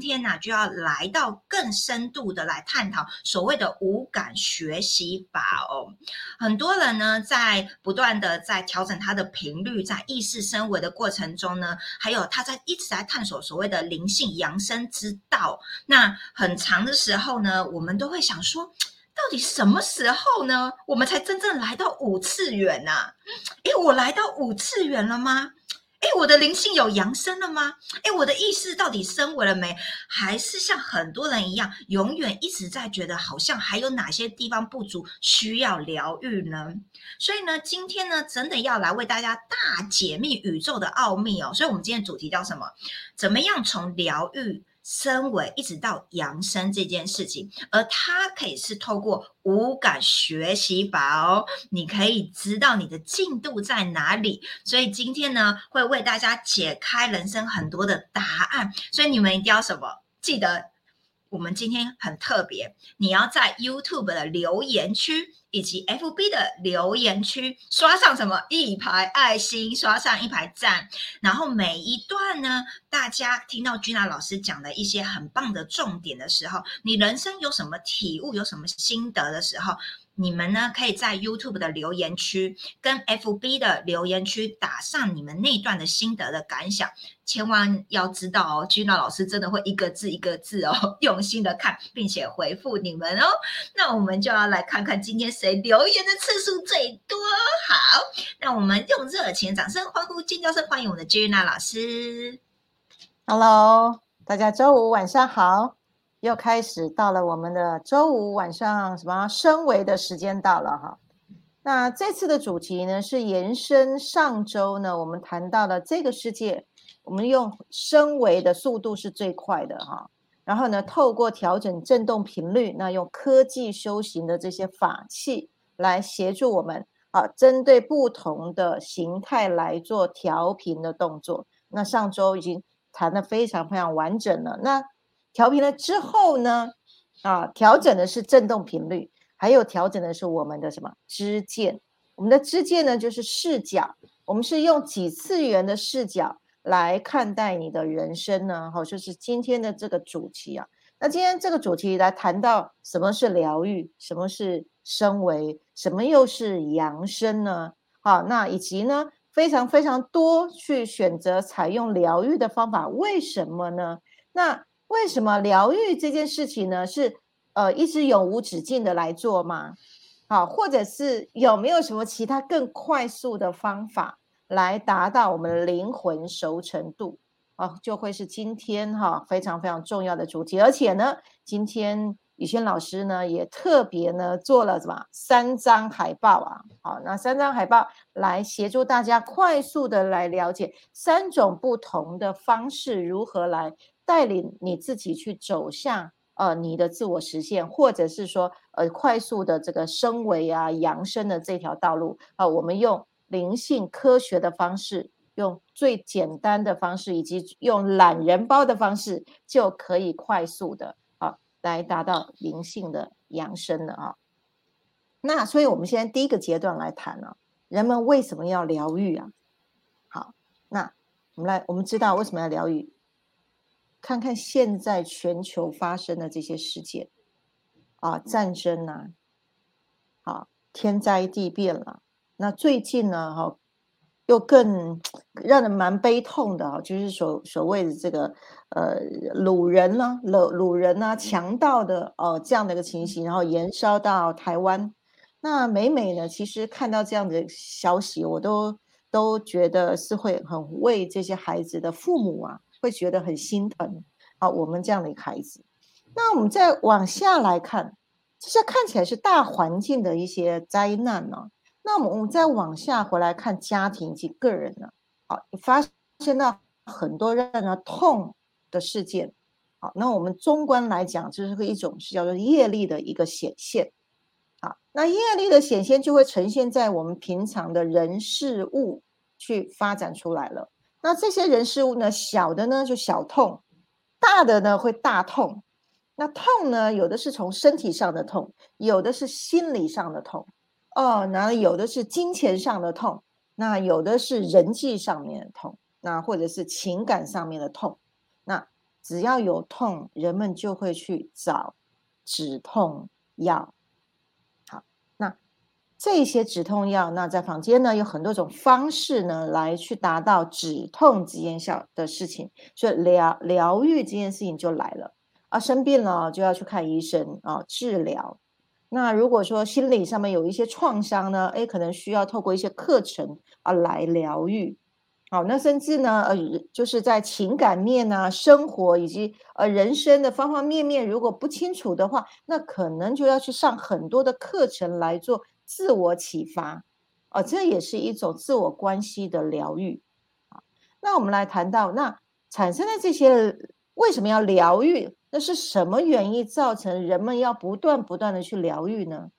今天呢就要来到更深度的来探讨所谓的五感学习法哦。很多人呢在不断的在调整他的频率，在意识升维的过程中呢，还有他在一直在探索所谓的灵性扬升之道。那很长的时候呢，我们都会想说。到底什么时候呢？我们才真正来到五次元呢？诶，我来到五次元了吗？诶，我的灵性有扬升了吗？诶，我的意识到底升维了没？还是像很多人一样，永远一直在觉得好像还有哪些地方不足，需要疗愈呢？所以呢，今天呢，真的要来为大家大解密宇宙的奥秘哦。所以，我们今天主题叫什么？怎么样从疗愈？升维一直到扬升这件事情，而它可以是透过五感学习法哦，你可以知道你的进度在哪里。所以今天呢，会为大家解开人生很多的答案。所以你们一定要什么？记得我们今天很特别，你要在 YouTube 的留言区。以及 FB 的留言区刷上什么一排爱心，刷上一排赞，然后每一段呢，大家听到君娜老师讲的一些很棒的重点的时候，你人生有什么体悟，有什么心得的时候。你们呢，可以在 YouTube 的留言区跟 FB 的留言区打上你们那段的心得的感想，千万要知道哦，Gina 老师真的会一个字一个字哦，用心的看，并且回复你们哦。那我们就要来看看今天谁留言的次数最多。好，那我们用热情掌声欢呼尖叫声欢迎我们的 Gina 老师。Hello，大家周五晚上好。又开始到了我们的周五晚上什么升维的时间到了哈，那这次的主题呢是延伸上周呢我们谈到了这个世界，我们用升维的速度是最快的哈，然后呢透过调整振动频率，那用科技修行的这些法器来协助我们啊，针对不同的形态来做调频的动作。那上周已经谈的非常非常完整了，那。调频了之后呢，啊，调整的是振动频率，还有调整的是我们的什么支见？我们的支见呢，就是视角。我们是用几次元的视角来看待你的人生呢？好，就是今天的这个主题啊。那今天这个主题来谈到什么是疗愈，什么是升维，什么又是扬升呢？好，那以及呢，非常非常多去选择采用疗愈的方法，为什么呢？那为什么疗愈这件事情呢？是呃一直永无止境的来做吗？好，或者是有没有什么其他更快速的方法来达到我们的灵魂熟成度？哦，就会是今天哈非常非常重要的主题。而且呢，今天宇轩老师呢也特别呢做了什么三张海报啊？好，那三张海报来协助大家快速的来了解三种不同的方式如何来。带领你自己去走向呃你的自我实现，或者是说呃快速的这个升维啊扬升的这条道路啊，我们用灵性科学的方式，用最简单的方式，以及用懒人包的方式，就可以快速的啊来达到灵性的扬升了啊。那所以我们现在第一个阶段来谈呢，人们为什么要疗愈啊？好，那我们来我们知道为什么要疗愈。看看现在全球发生的这些事件，啊，战争呐，啊，天灾地变了。那最近呢，哈，又更让人蛮悲痛的啊，就是所所谓的这个呃，掳人呢，掳掳人呐，强盗的哦这样的一个情形，然后延烧到台湾。那每每呢，其实看到这样的消息，我都都觉得是会很为这些孩子的父母啊。会觉得很心疼啊！我们这样的一个孩子，那我们再往下来看，这些看起来是大环境的一些灾难呢。那我们再往下回来看家庭以及个人呢，好，发现到很多让人痛的事件。好，那我们中观来讲，这是一种是叫做业力的一个显现。好，那业力的显现就会呈现在我们平常的人事物去发展出来了。那这些人事物呢？小的呢就小痛，大的呢会大痛。那痛呢，有的是从身体上的痛，有的是心理上的痛。哦，那有的是金钱上的痛，那有的是人际上面的痛，那或者是情感上面的痛。那只要有痛，人们就会去找止痛药。这些止痛药，那在坊间呢有很多种方式呢，来去达到止痛这件效的事情，所以疗疗愈这件事情就来了啊，生病了就要去看医生啊，治疗。那如果说心理上面有一些创伤呢，哎，可能需要透过一些课程啊来疗愈。好，那甚至呢，呃，就是在情感面啊、生活以及呃人生的方方面面，如果不清楚的话，那可能就要去上很多的课程来做自我启发，哦，这也是一种自我关系的疗愈。啊，那我们来谈到，那产生的这些为什么要疗愈？那是什么原因造成人们要不断不断的去疗愈呢？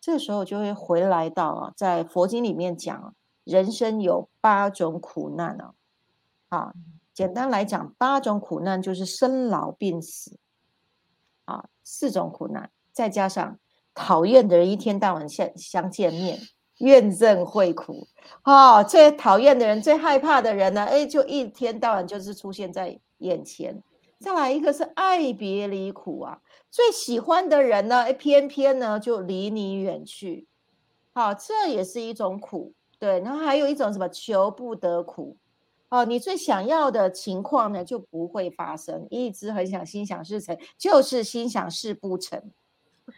这时候就会回来到啊，在佛经里面讲。人生有八种苦难啊，啊，简单来讲，八种苦难就是生老病死，啊，四种苦难，再加上讨厌的人一天到晚相相见面，怨憎会苦，哦，最讨厌的人、最害怕的人呢，哎，就一天到晚就是出现在眼前。再来一个是爱别离苦啊，最喜欢的人呢，哎，偏偏呢就离你远去，好，这也是一种苦。对，然后还有一种什么求不得苦，哦，你最想要的情况呢就不会发生，一直很想心想事成，就是心想事不成，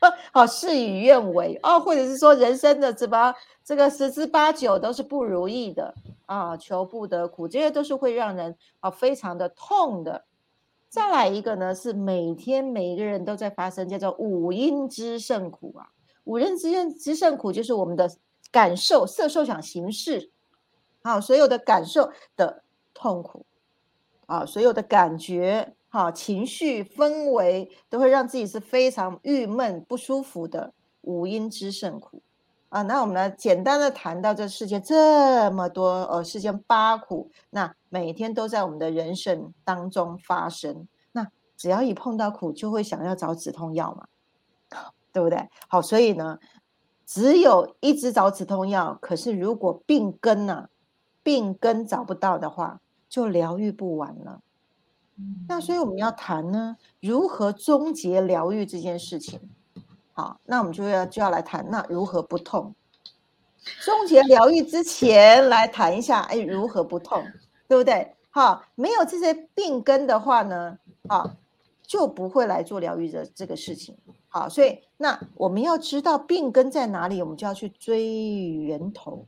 好事与愿违哦，或者是说人生的什么这个十之八九都是不如意的啊，求不得苦，这些都是会让人啊非常的痛的。再来一个呢，是每天每一个人都在发生，叫做五阴之胜苦啊，五阴之间之胜苦就是我们的。感受色受想行识，好，所有的感受的痛苦，啊，所有的感觉，好，情绪氛围都会让自己是非常郁闷不舒服的五阴之胜苦，啊，那我们来简单的谈到这世界这么多呃世间八苦，那每天都在我们的人生当中发生，那只要一碰到苦，就会想要找止痛药嘛，对不对？好，所以呢。只有一直找止痛药，可是如果病根呢，病根找不到的话，就疗愈不完了。那所以我们要谈呢，如何终结疗愈这件事情。好，那我们就要就要来谈，那如何不痛？终结疗愈之前，来谈一下，哎，如何不痛，对不对？好，没有这些病根的话呢，啊，就不会来做疗愈的这个事情。好，所以那我们要知道病根在哪里，我们就要去追源头。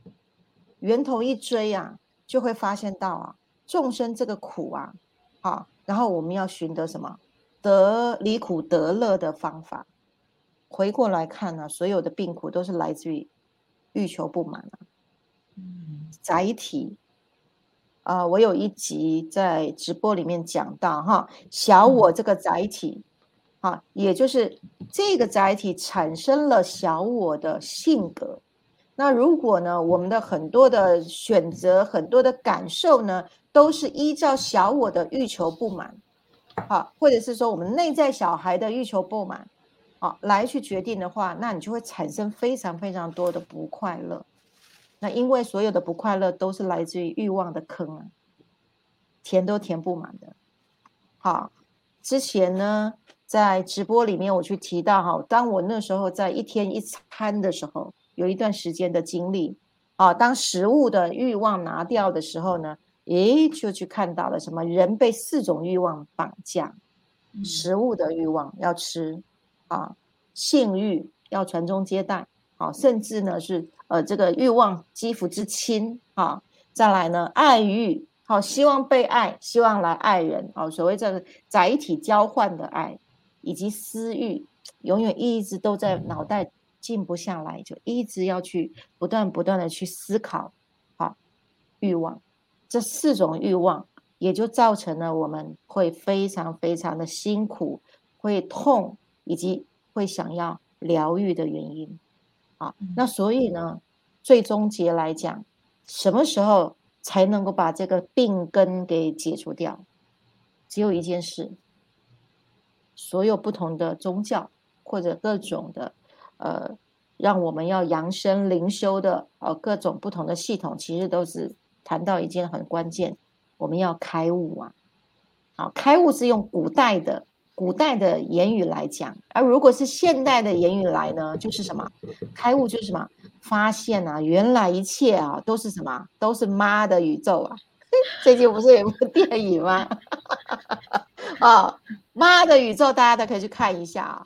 源头一追啊，就会发现到啊，众生这个苦啊，好，然后我们要寻得什么得离苦得乐的方法。回过来看呢，所有的病苦都是来自于欲求不满啊，载体啊，我有一集在直播里面讲到哈，小我这个载体。啊，也就是这个载体产生了小我的性格。那如果呢，我们的很多的选择、很多的感受呢，都是依照小我的欲求不满，好，或者是说我们内在小孩的欲求不满，好，来去决定的话，那你就会产生非常非常多的不快乐。那因为所有的不快乐都是来自于欲望的坑啊，填都填不满的。好，之前呢。在直播里面，我去提到哈，当我那时候在一天一餐的时候，有一段时间的经历，啊，当食物的欲望拿掉的时候呢，诶，就去看到了什么人被四种欲望绑架，食物的欲望要吃，啊，性欲要传宗接代，啊，甚至呢是呃这个欲望肌肤之亲，啊，再来呢爱欲，好，希望被爱，希望来爱人，啊，所谓这个载体交换的爱。以及私欲，永远一直都在脑袋静不下来，就一直要去不断不断的去思考，好欲望，这四种欲望也就造成了我们会非常非常的辛苦，会痛，以及会想要疗愈的原因。啊，那所以呢，最终结来讲，什么时候才能够把这个病根给解除掉？只有一件事。所有不同的宗教或者各种的，呃，让我们要扬升灵修的，呃，各种不同的系统，其实都是谈到一件很关键，我们要开悟啊。好，开悟是用古代的古代的言语来讲，而如果是现代的言语来呢，就是什么？开悟就是什么？发现啊，原来一切啊都是什么？都是妈的宇宙啊！最近不是有部电影吗？啊，妈的宇宙，大家都可以去看一下啊！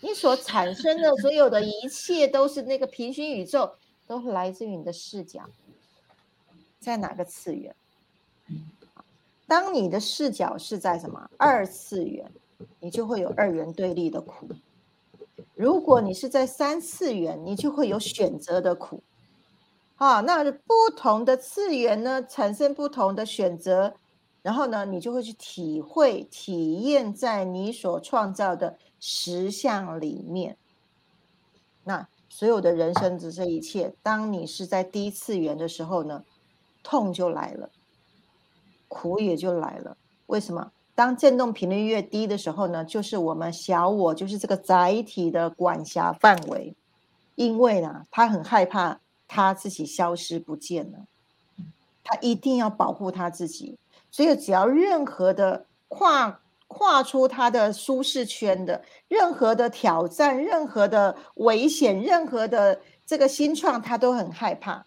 你所产生的所有的一切，都是那个平行宇宙，都来自于你的视角，在哪个次元？当你的视角是在什么二次元，你就会有二元对立的苦；如果你是在三次元，你就会有选择的苦。好，那不同的次元呢，产生不同的选择，然后呢，你就会去体会、体验在你所创造的实相里面。那所有的人生的这一切，当你是在低次元的时候呢，痛就来了。苦也就来了，为什么？当振动频率越低的时候呢？就是我们小我，就是这个载体的管辖范围，因为呢，他很害怕他自己消失不见了，他一定要保护他自己，所以只要任何的跨跨出他的舒适圈的，任何的挑战，任何的危险，任何的这个新创，他都很害怕。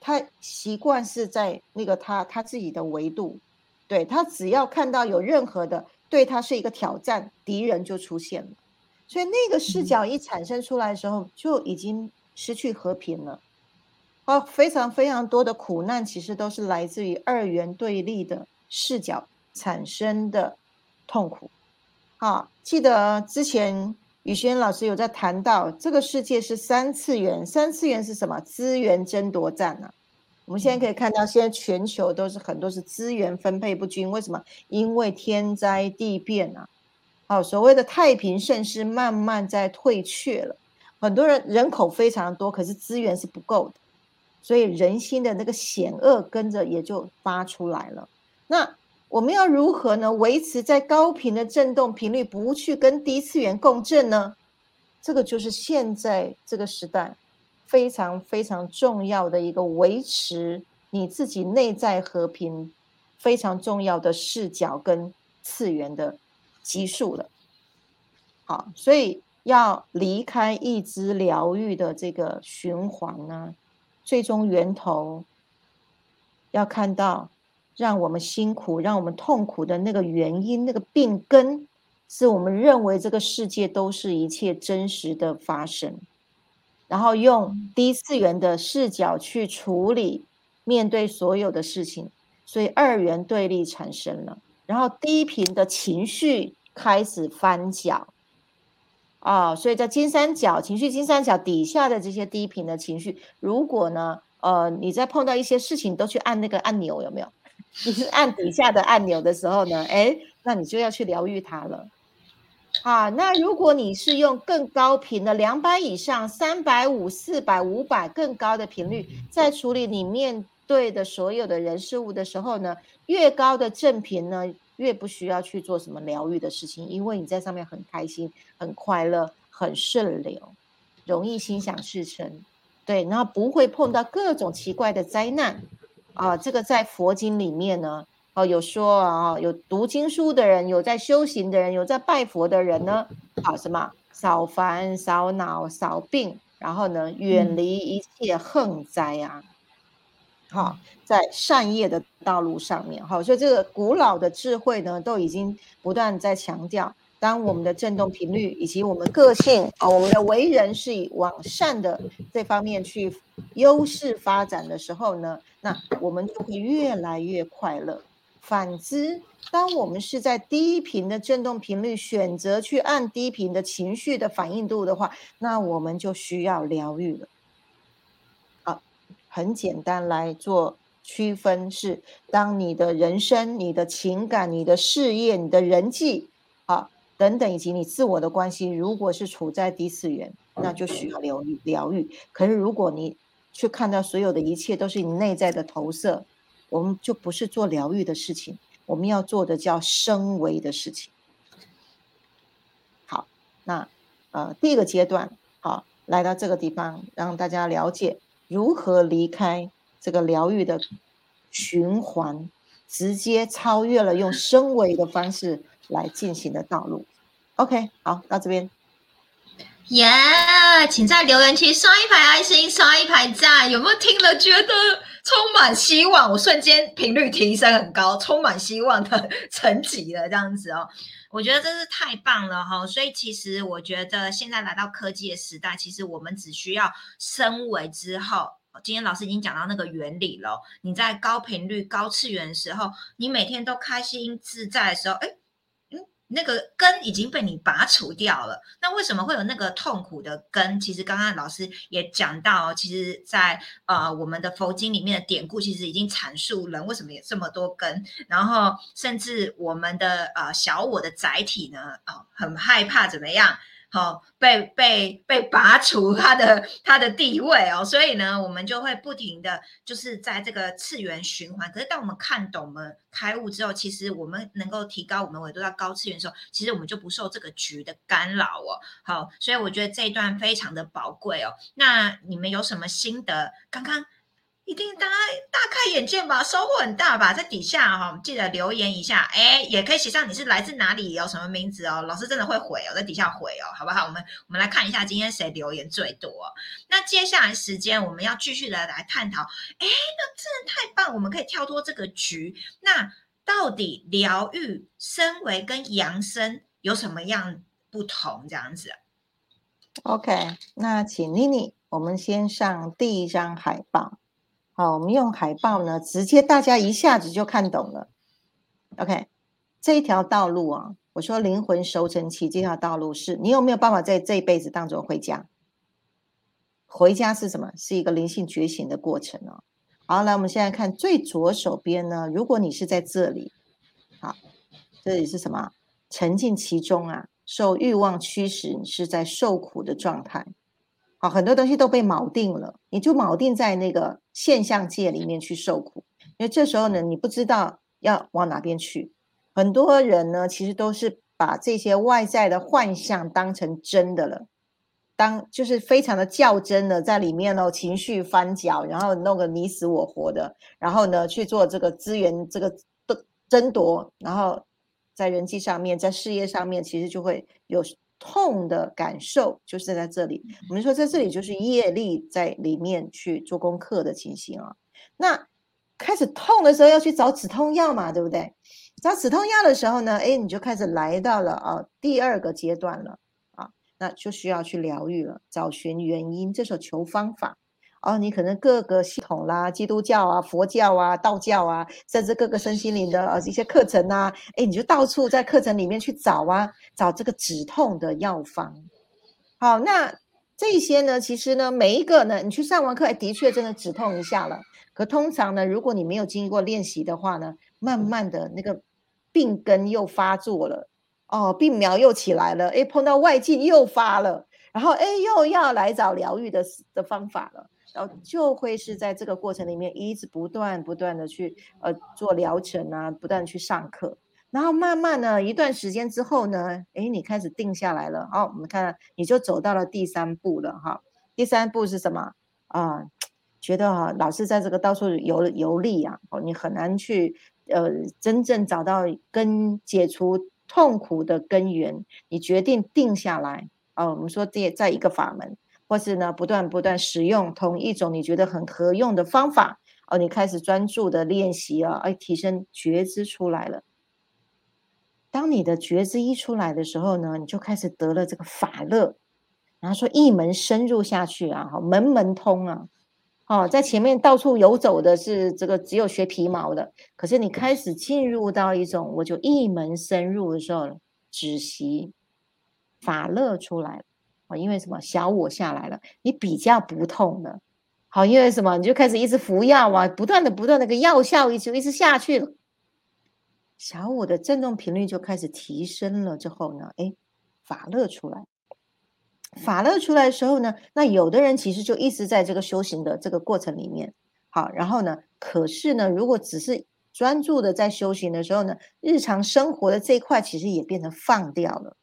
他习惯是在那个他他自己的维度，对他只要看到有任何的对他是一个挑战，敌人就出现了，所以那个视角一产生出来的时候，就已经失去和平了。哦，非常非常多的苦难，其实都是来自于二元对立的视角产生的痛苦。好，记得之前。宇轩老师有在谈到，这个世界是三次元，三次元是什么？资源争夺战呢？我们现在可以看到，现在全球都是很多是资源分配不均，为什么？因为天灾地变啊！好，所谓的太平盛世慢慢在退却了，很多人人口非常多，可是资源是不够的，所以人心的那个险恶跟着也就发出来了。那。我们要如何呢？维持在高频的振动频率，不去跟低次元共振呢？这个就是现在这个时代非常非常重要的一个维持你自己内在和平非常重要的视角跟次元的基数了。好，所以要离开一支疗愈的这个循环呢，最终源头要看到。让我们辛苦、让我们痛苦的那个原因、那个病根，是我们认为这个世界都是一切真实的发生，然后用低次元的视角去处理、面对所有的事情，所以二元对立产生了，然后低频的情绪开始翻搅，啊，所以在金三角情绪金三角底下的这些低频的情绪，如果呢，呃，你在碰到一些事情都去按那个按钮，有没有？你是按底下的按钮的时候呢，哎，那你就要去疗愈它了。啊，那如果你是用更高频的两百以上、三百五、四百、五百更高的频率，在处理你面对的所有的人事物的时候呢，越高的正频呢，越不需要去做什么疗愈的事情，因为你在上面很开心、很快乐、很顺流，容易心想事成，对，然后不会碰到各种奇怪的灾难。啊，这个在佛经里面呢，哦，有说啊，有读经书的人，有在修行的人，有在拜佛的人呢，啊，什么少烦、少恼、少病，然后呢，远离一切横灾啊，好，在善业的道路上面，好，所以这个古老的智慧呢，都已经不断在强调。当我们的振动频率以及我们个性啊，我们的为人是以往善的这方面去优势发展的时候呢，那我们就会越来越快乐。反之，当我们是在低频的振动频率选择去按低频的情绪的反应度的话，那我们就需要疗愈了。啊，很简单来做区分是：当你的人生、你的情感、你的事业、你的人际，啊。等等，以及你自我的关系，如果是处在低次元，那就需要疗愈。疗愈。可是，如果你去看到所有的一切都是你内在的投射，我们就不是做疗愈的事情，我们要做的叫升维的事情。好，那呃，第一个阶段，好，来到这个地方，让大家了解如何离开这个疗愈的循环，直接超越了用升维的方式来进行的道路。OK，好，到这边。耶，请在留言区刷一排爱心，刷一排赞。有没有听了觉得充满希望？我瞬间频率提升很高，充满希望的 层级了，这样子哦。我觉得真是太棒了哈。所以其实我觉得现在来到科技的时代，其实我们只需要升维之后，今天老师已经讲到那个原理了。你在高频率、高次元的时候，你每天都开心自在的时候，哎。那个根已经被你拔除掉了，那为什么会有那个痛苦的根？其实刚刚老师也讲到，其实，在呃我们的佛经里面的典故，其实已经阐述人为什么有这么多根，然后甚至我们的呃小我的载体呢，啊，很害怕怎么样？好，被被被拔除他的他的地位哦，所以呢，我们就会不停的就是在这个次元循环。可是当我们看懂了开悟之后，其实我们能够提高我们维度到高次元的时候，其实我们就不受这个局的干扰哦。好，所以我觉得这一段非常的宝贵哦。那你们有什么心得？刚刚。一定大家大开眼界吧，收获很大吧，在底下哈，记得留言一下，哎，也可以写上你是来自哪里，有什么名字哦，老师真的会回哦，在底下回哦，好不好？我们我们来看一下今天谁留言最多。那接下来时间我们要继续的来探讨，哎，那真的太棒，我们可以跳脱这个局。那到底疗愈、升维跟扬升有什么样不同？这样子？OK，那请妮妮，我们先上第一张海报。好，我们用海报呢，直接大家一下子就看懂了。OK，这一条道路啊，我说灵魂收成期这条道路是你有没有办法在这一辈子当中回家？回家是什么？是一个灵性觉醒的过程哦。好，来我们现在看最左手边呢，如果你是在这里，好，这里是什么？沉浸其中啊，受欲望驱使，你是在受苦的状态。好，很多东西都被锚定了，你就锚定在那个现象界里面去受苦，因为这时候呢，你不知道要往哪边去。很多人呢，其实都是把这些外在的幻象当成真的了，当就是非常的较真的在里面哦，情绪翻搅，然后弄个你死我活的，然后呢去做这个资源这个争争夺，然后在人际上面，在事业上面，其实就会有。痛的感受就是在这里，我们说在这里就是业力在里面去做功课的情形啊。那开始痛的时候要去找止痛药嘛，对不对？找止痛药的时候呢，哎，你就开始来到了啊第二个阶段了啊，那就需要去疗愈了，找寻原因，这时候求方法。哦，你可能各个系统啦，基督教啊、佛教啊、道教啊，甚至各个身心灵的呃一些课程啊，哎，你就到处在课程里面去找啊，找这个止痛的药方。好，那这些呢，其实呢，每一个呢，你去上完课，哎的确真的止痛一下了。可通常呢，如果你没有经过练习的话呢，慢慢的那个病根又发作了，哦，病苗又起来了，哎，碰到外境又发了，然后哎，又要来找疗愈的的方法了。然后就会是在这个过程里面一直不断不断的去呃做疗程啊，不断去上课，然后慢慢呢一段时间之后呢，哎，你开始定下来了，好，我们看你就走到了第三步了哈。第三步是什么啊？觉得哈老是在这个到处游游历啊，哦，你很难去呃真正找到根解除痛苦的根源，你决定定下来啊。我们说这在一个法门。或是呢，不断不断使用同一种你觉得很合用的方法哦，你开始专注的练习啊，哎，提升觉知出来了。当你的觉知一出来的时候呢，你就开始得了这个法乐，然后说一门深入下去啊，哈，门门通啊，哦，在前面到处游走的是这个只有学皮毛的，可是你开始进入到一种我就一门深入的时候，止息法乐出来了。啊，因为什么？小我下来了，你比较不痛了。好，因为什么？你就开始一直服药啊，不断的、不断的，个药效一直一直下去了。小我的振动频率就开始提升了。之后呢，哎，法乐出来，法乐出来的时候呢，那有的人其实就一直在这个修行的这个过程里面。好，然后呢，可是呢，如果只是专注的在修行的时候呢，日常生活的这一块其实也变成放掉了。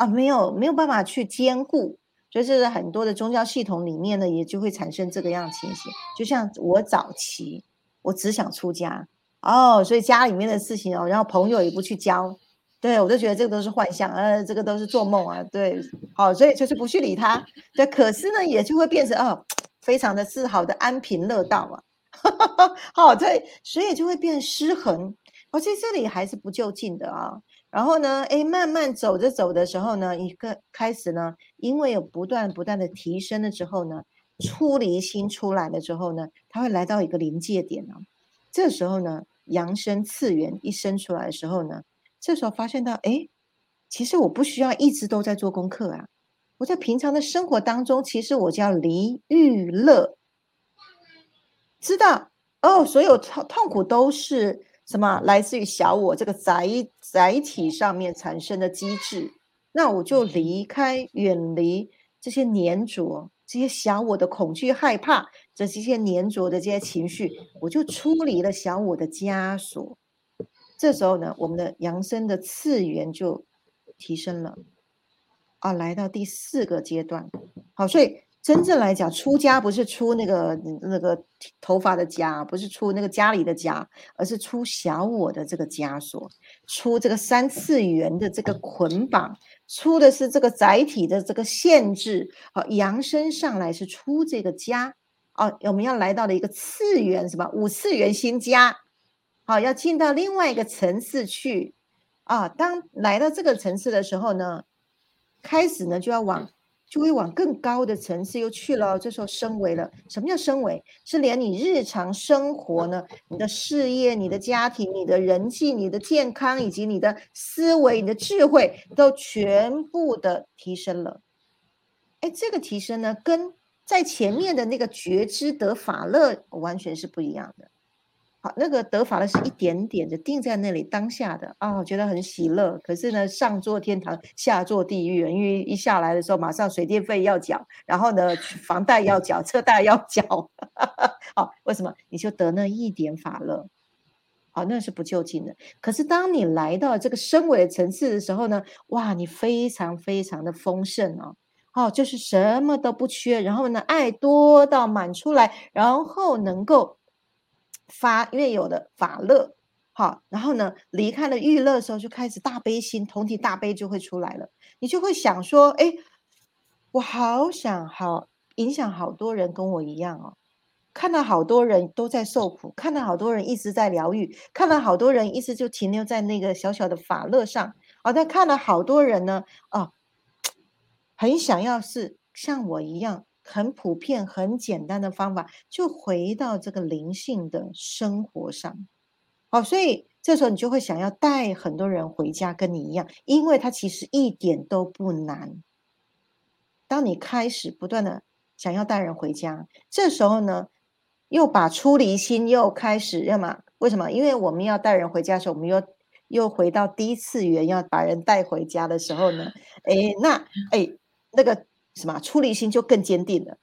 啊，没有没有办法去兼顾，就是很多的宗教系统里面呢，也就会产生这个样情形。就像我早期，我只想出家，哦，所以家里面的事情哦，然后朋友也不去交，对我就觉得这个都是幻象，呃，这个都是做梦啊，对，好，所以就是不去理他，对，可是呢，也就会变成哦，非常的自豪的安贫乐道嘛，好，对，所以就会变失衡，而且这里还是不就近的啊，然后呢，哎，慢慢走着走的时候呢，一个开始呢，因为有不断不断的提升了之后呢，出离心出来了之后呢，它会来到一个临界点呢，这时候呢。扬升次元一生出来的时候呢，这时候发现到，哎，其实我不需要一直都在做功课啊。我在平常的生活当中，其实我叫离欲乐，知道哦，所有痛痛苦都是什么？来自于小我这个载载体上面产生的机制。那我就离开，远离这些粘着。这些小我的恐惧、害怕，这这些粘着的这些情绪，我就出离了小我的枷锁。这时候呢，我们的扬升的次元就提升了，啊，来到第四个阶段。好，所以真正来讲，出家不是出那个那个头发的家，不是出那个家里的家，而是出小我的这个枷锁，出这个三次元的这个捆绑。出的是这个载体的这个限制，好，扬升上来是出这个家，哦，我们要来到了一个次元，什么五次元新家，好，要进到另外一个层次去，啊，当来到这个层次的时候呢，开始呢就要往。就会往更高的层次又去了，这时候升维了。什么叫升维？是连你日常生活呢，你的事业、你的家庭、你的人际、你的健康，以及你的思维、你的智慧，都全部的提升了。哎，这个提升呢，跟在前面的那个觉知得法乐完全是不一样的。好，那个得法的是一点点的定在那里当下的啊，我觉得很喜乐。可是呢，上做天堂，下做地狱，因为一下来的时候，马上水电费要缴，然后呢，房贷要缴，车贷要缴。好，为什么？你就得那一点法乐？好，那是不就近的。可是当你来到这个升维的层次的时候呢，哇，你非常非常的丰盛哦，哦，就是什么都不缺，然后呢，爱多到满出来，然后能够。发，因为有的法乐，好，然后呢，离开了欲乐的时候，就开始大悲心，同体大悲就会出来了。你就会想说，哎，我好想好影响好多人跟我一样哦，看到好多人都在受苦，看到好多人一直在疗愈，看到好多人一直就停留在那个小小的法乐上，哦，但看了好多人呢，哦，很想要是像我一样。很普遍、很简单的方法，就回到这个灵性的生活上。好，所以这时候你就会想要带很多人回家，跟你一样，因为它其实一点都不难。当你开始不断的想要带人回家，这时候呢，又把出离心又开始要么？为什么？因为我们要带人回家的时候，我们又又回到第一次元，要把人带回家的时候呢？哎，那哎那个。什么出离心就更坚定了？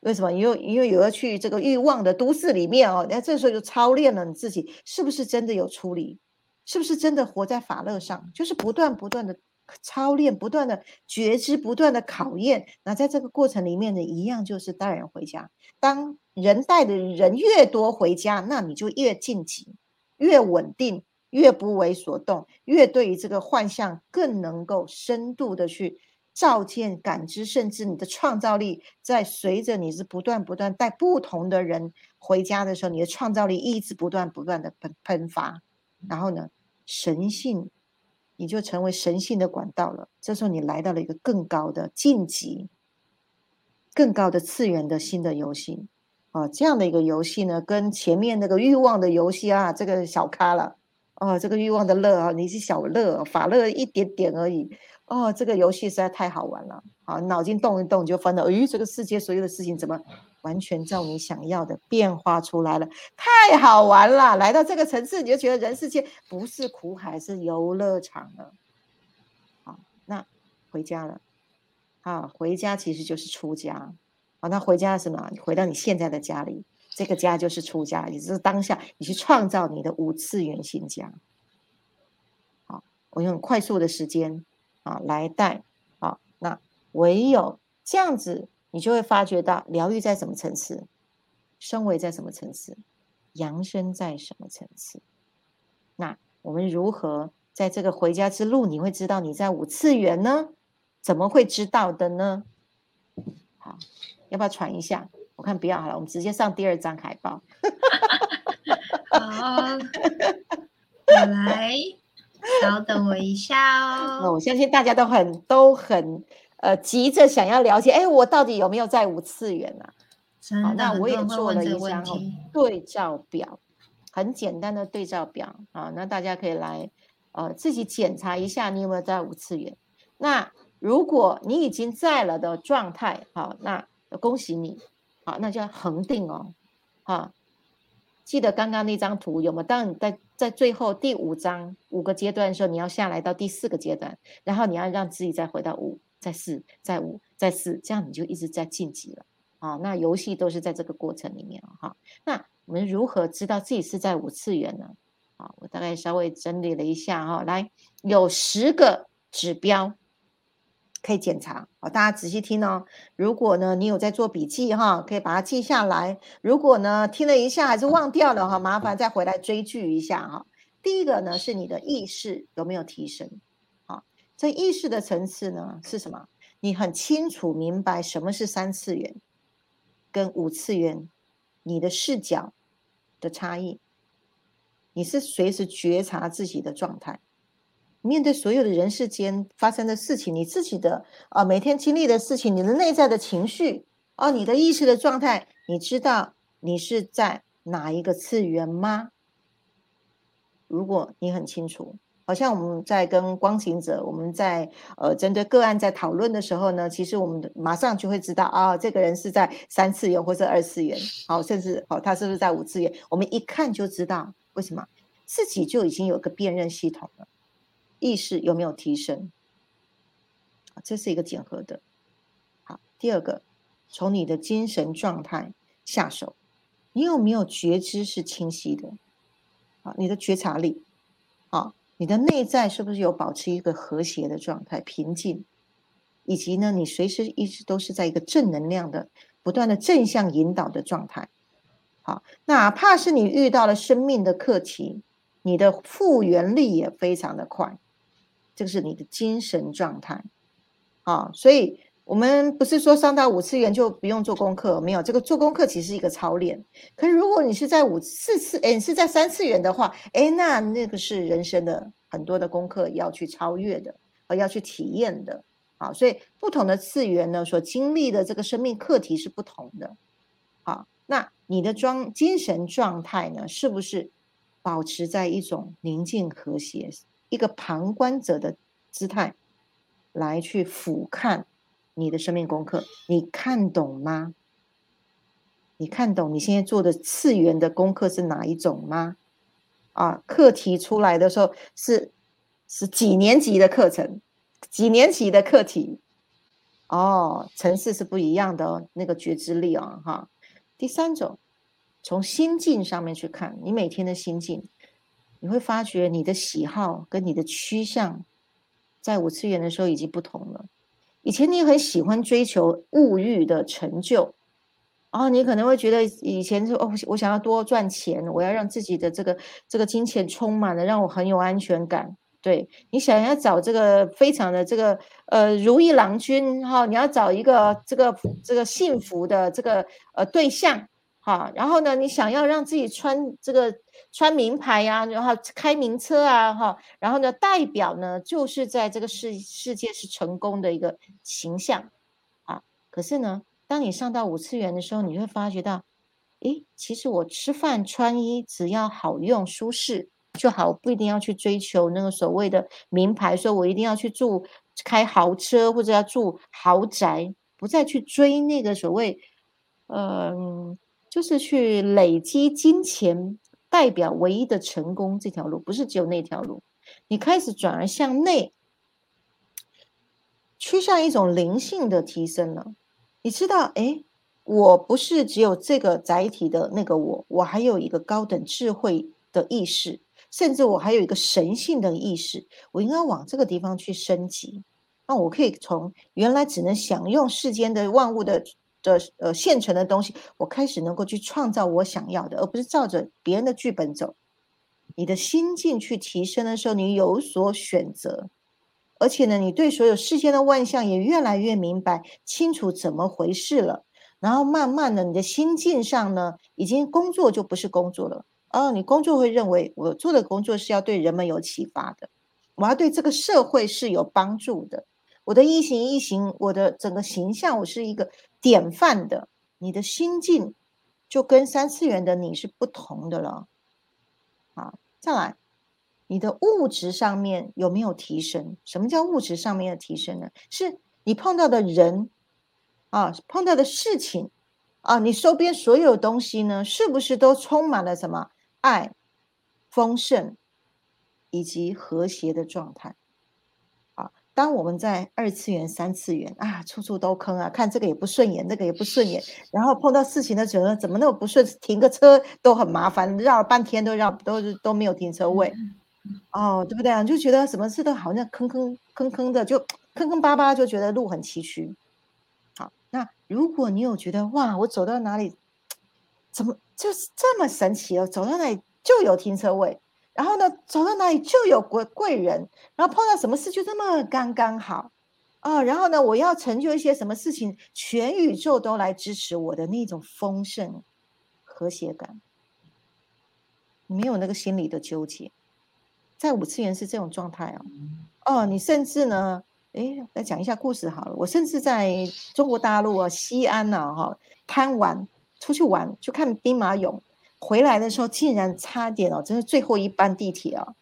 为什么？因为因为有要去这个欲望的都市里面哦，那这时候就操练了你自己，是不是真的有出离？是不是真的活在法乐上？就是不断不断的操练，不断的觉知，不断的考验。那在这个过程里面呢，一样就是带人回家。当人带的人越多回家，那你就越晋级，越稳定，越不为所动，越对于这个幻象更能够深度的去。照见、感知，甚至你的创造力，在随着你是不断不断带不同的人回家的时候，你的创造力一直不断不断的喷喷发，然后呢，神性，你就成为神性的管道了。这时候你来到了一个更高的晋级、更高的次元的新的游戏啊，这样的一个游戏呢，跟前面那个欲望的游戏啊，这个小咖了哦，这个欲望的乐啊，你是小乐，法乐一点点而已。哦，这个游戏实在太好玩了！好，脑筋动一动就分了。咦，这个世界所有的事情怎么完全照你想要的变化出来了？太好玩了！来到这个层次，你就觉得人世间不是苦海，是游乐场了。好，那回家了。啊，回家其实就是出家。好，那回家是什么？你回到你现在的家里，这个家就是出家，也就是当下你去创造你的五次元新家。好，我用快速的时间。啊，来带啊，那唯有这样子，你就会发觉到疗愈在什么层次，升维在什么层次，扬升在什么层次。那我们如何在这个回家之路，你会知道你在五次元呢？怎么会知道的呢？好，要不要传一下？我看不要好了，我们直接上第二张海报。好，我来，稍等我一下哦。我相信大家都很都很呃急着想要了解，哎，我到底有没有在五次元啊？好，那我也做了一张对照表，很简单的对照表啊，那大家可以来呃自己检查一下，你有没有在五次元？那如果你已经在了的状态，好，那恭喜你，好，那就要恒定哦，好，记得刚刚那张图有没有？当你在在最后第五章五个阶段的时候，你要下来到第四个阶段，然后你要让自己再回到五，再四，再五，再四，这样你就一直在晋级了，啊，那游戏都是在这个过程里面哈。那我们如何知道自己是在五次元呢？啊，我大概稍微整理了一下哈，来有十个指标。可以检查好，大家仔细听哦。如果呢，你有在做笔记哈，可以把它记下来。如果呢，听了一下还是忘掉了哈，麻烦再回来追剧一下哈。第一个呢，是你的意识有没有提升？好，这意识的层次呢是什么？你很清楚明白什么是三次元跟五次元，你的视角的差异，你是随时觉察自己的状态。面对所有的人世间发生的事情，你自己的啊每天经历的事情，你的内在的情绪哦，你的意识的状态，你知道你是在哪一个次元吗？如果你很清楚，好像我们在跟光行者，我们在呃针对个案在讨论的时候呢，其实我们马上就会知道啊，这个人是在三次元或者二次元，好，甚至哦他是不是在五次元？我们一看就知道，为什么自己就已经有个辨认系统了。意识有没有提升？这是一个检核的。好，第二个，从你的精神状态下手，你有没有觉知是清晰的？啊，你的觉察力，啊，你的内在是不是有保持一个和谐的状态、平静？以及呢，你随时一直都是在一个正能量的、不断的正向引导的状态。好，哪怕是你遇到了生命的课题，你的复原力也非常的快。这个是你的精神状态，啊，所以我们不是说上到五次元就不用做功课，没有这个做功课其实是一个操练。可是如果你是在五四次，哎，是在三次元的话，哎，那那个是人生的很多的功课要去超越的，呃，要去体验的，啊，所以不同的次元呢，所经历的这个生命课题是不同的，好，那你的状精神状态呢，是不是保持在一种宁静和谐？一个旁观者的姿态来去俯瞰你的生命功课，你看懂吗？你看懂你现在做的次元的功课是哪一种吗？啊，课题出来的时候是是几年级的课程，几年级的课题？哦，层次是不一样的哦，那个觉知力哦，哈。第三种，从心境上面去看你每天的心境。你会发觉你的喜好跟你的趋向，在五次元的时候已经不同了。以前你很喜欢追求物欲的成就，然后你可能会觉得以前说哦，我想要多赚钱，我要让自己的这个这个金钱充满了，让我很有安全感。对你想要找这个非常的这个呃如意郎君哈，你要找一个这个这个幸福的这个呃对象。好，然后呢，你想要让自己穿这个穿名牌呀，然后开名车啊，哈，然后呢，代表呢就是在这个世世界是成功的一个形象啊。可是呢，当你上到五次元的时候，你会发觉到，诶，其实我吃饭穿衣只要好用舒适就好，不一定要去追求那个所谓的名牌，说我一定要去住开豪车或者要住豪宅，不再去追那个所谓，嗯。就是去累积金钱，代表唯一的成功这条路，不是只有那条路。你开始转而向内，趋向一种灵性的提升了。你知道，哎，我不是只有这个载体的那个我，我还有一个高等智慧的意识，甚至我还有一个神性的意识。我应该往这个地方去升级。那我可以从原来只能享用世间的万物的。的呃现成的东西，我开始能够去创造我想要的，而不是照着别人的剧本走。你的心境去提升的时候，你有所选择，而且呢，你对所有世间的万象也越来越明白、清楚怎么回事了。然后慢慢的，你的心境上呢，已经工作就不是工作了。哦，你工作会认为我做的工作是要对人们有启发的，我要对这个社会是有帮助的。我的一行一行，我的整个形象，我是一个典范的。你的心境就跟三次元的你是不同的了。好，再来，你的物质上面有没有提升？什么叫物质上面的提升呢？是你碰到的人啊，碰到的事情啊，你周边所有东西呢，是不是都充满了什么爱、丰盛以及和谐的状态？当我们在二次元、三次元啊，处处都坑啊，看这个也不顺眼，那个也不顺眼，然后碰到事情的时候，怎么那么不顺？停个车都很麻烦，绕了半天都绕都都没有停车位，哦，对不对啊？就觉得什么事都好像坑坑坑坑的，就 坑坑巴巴，就觉得路很崎岖。好，那如果你有觉得哇，我走到哪里，怎么就是这么神奇哦？走到哪里就有停车位。然后呢，走到哪里就有贵贵人，然后碰到什么事就这么刚刚好，啊，然后呢，我要成就一些什么事情，全宇宙都来支持我的那种丰盛和谐感，没有那个心理的纠结，在五次元是这种状态哦，哦，你甚至呢，哎，来讲一下故事好了，我甚至在中国大陆啊，西安呐，哈，贪玩出去玩，去看兵马俑。回来的时候竟然差点哦，真是最后一班地铁啊！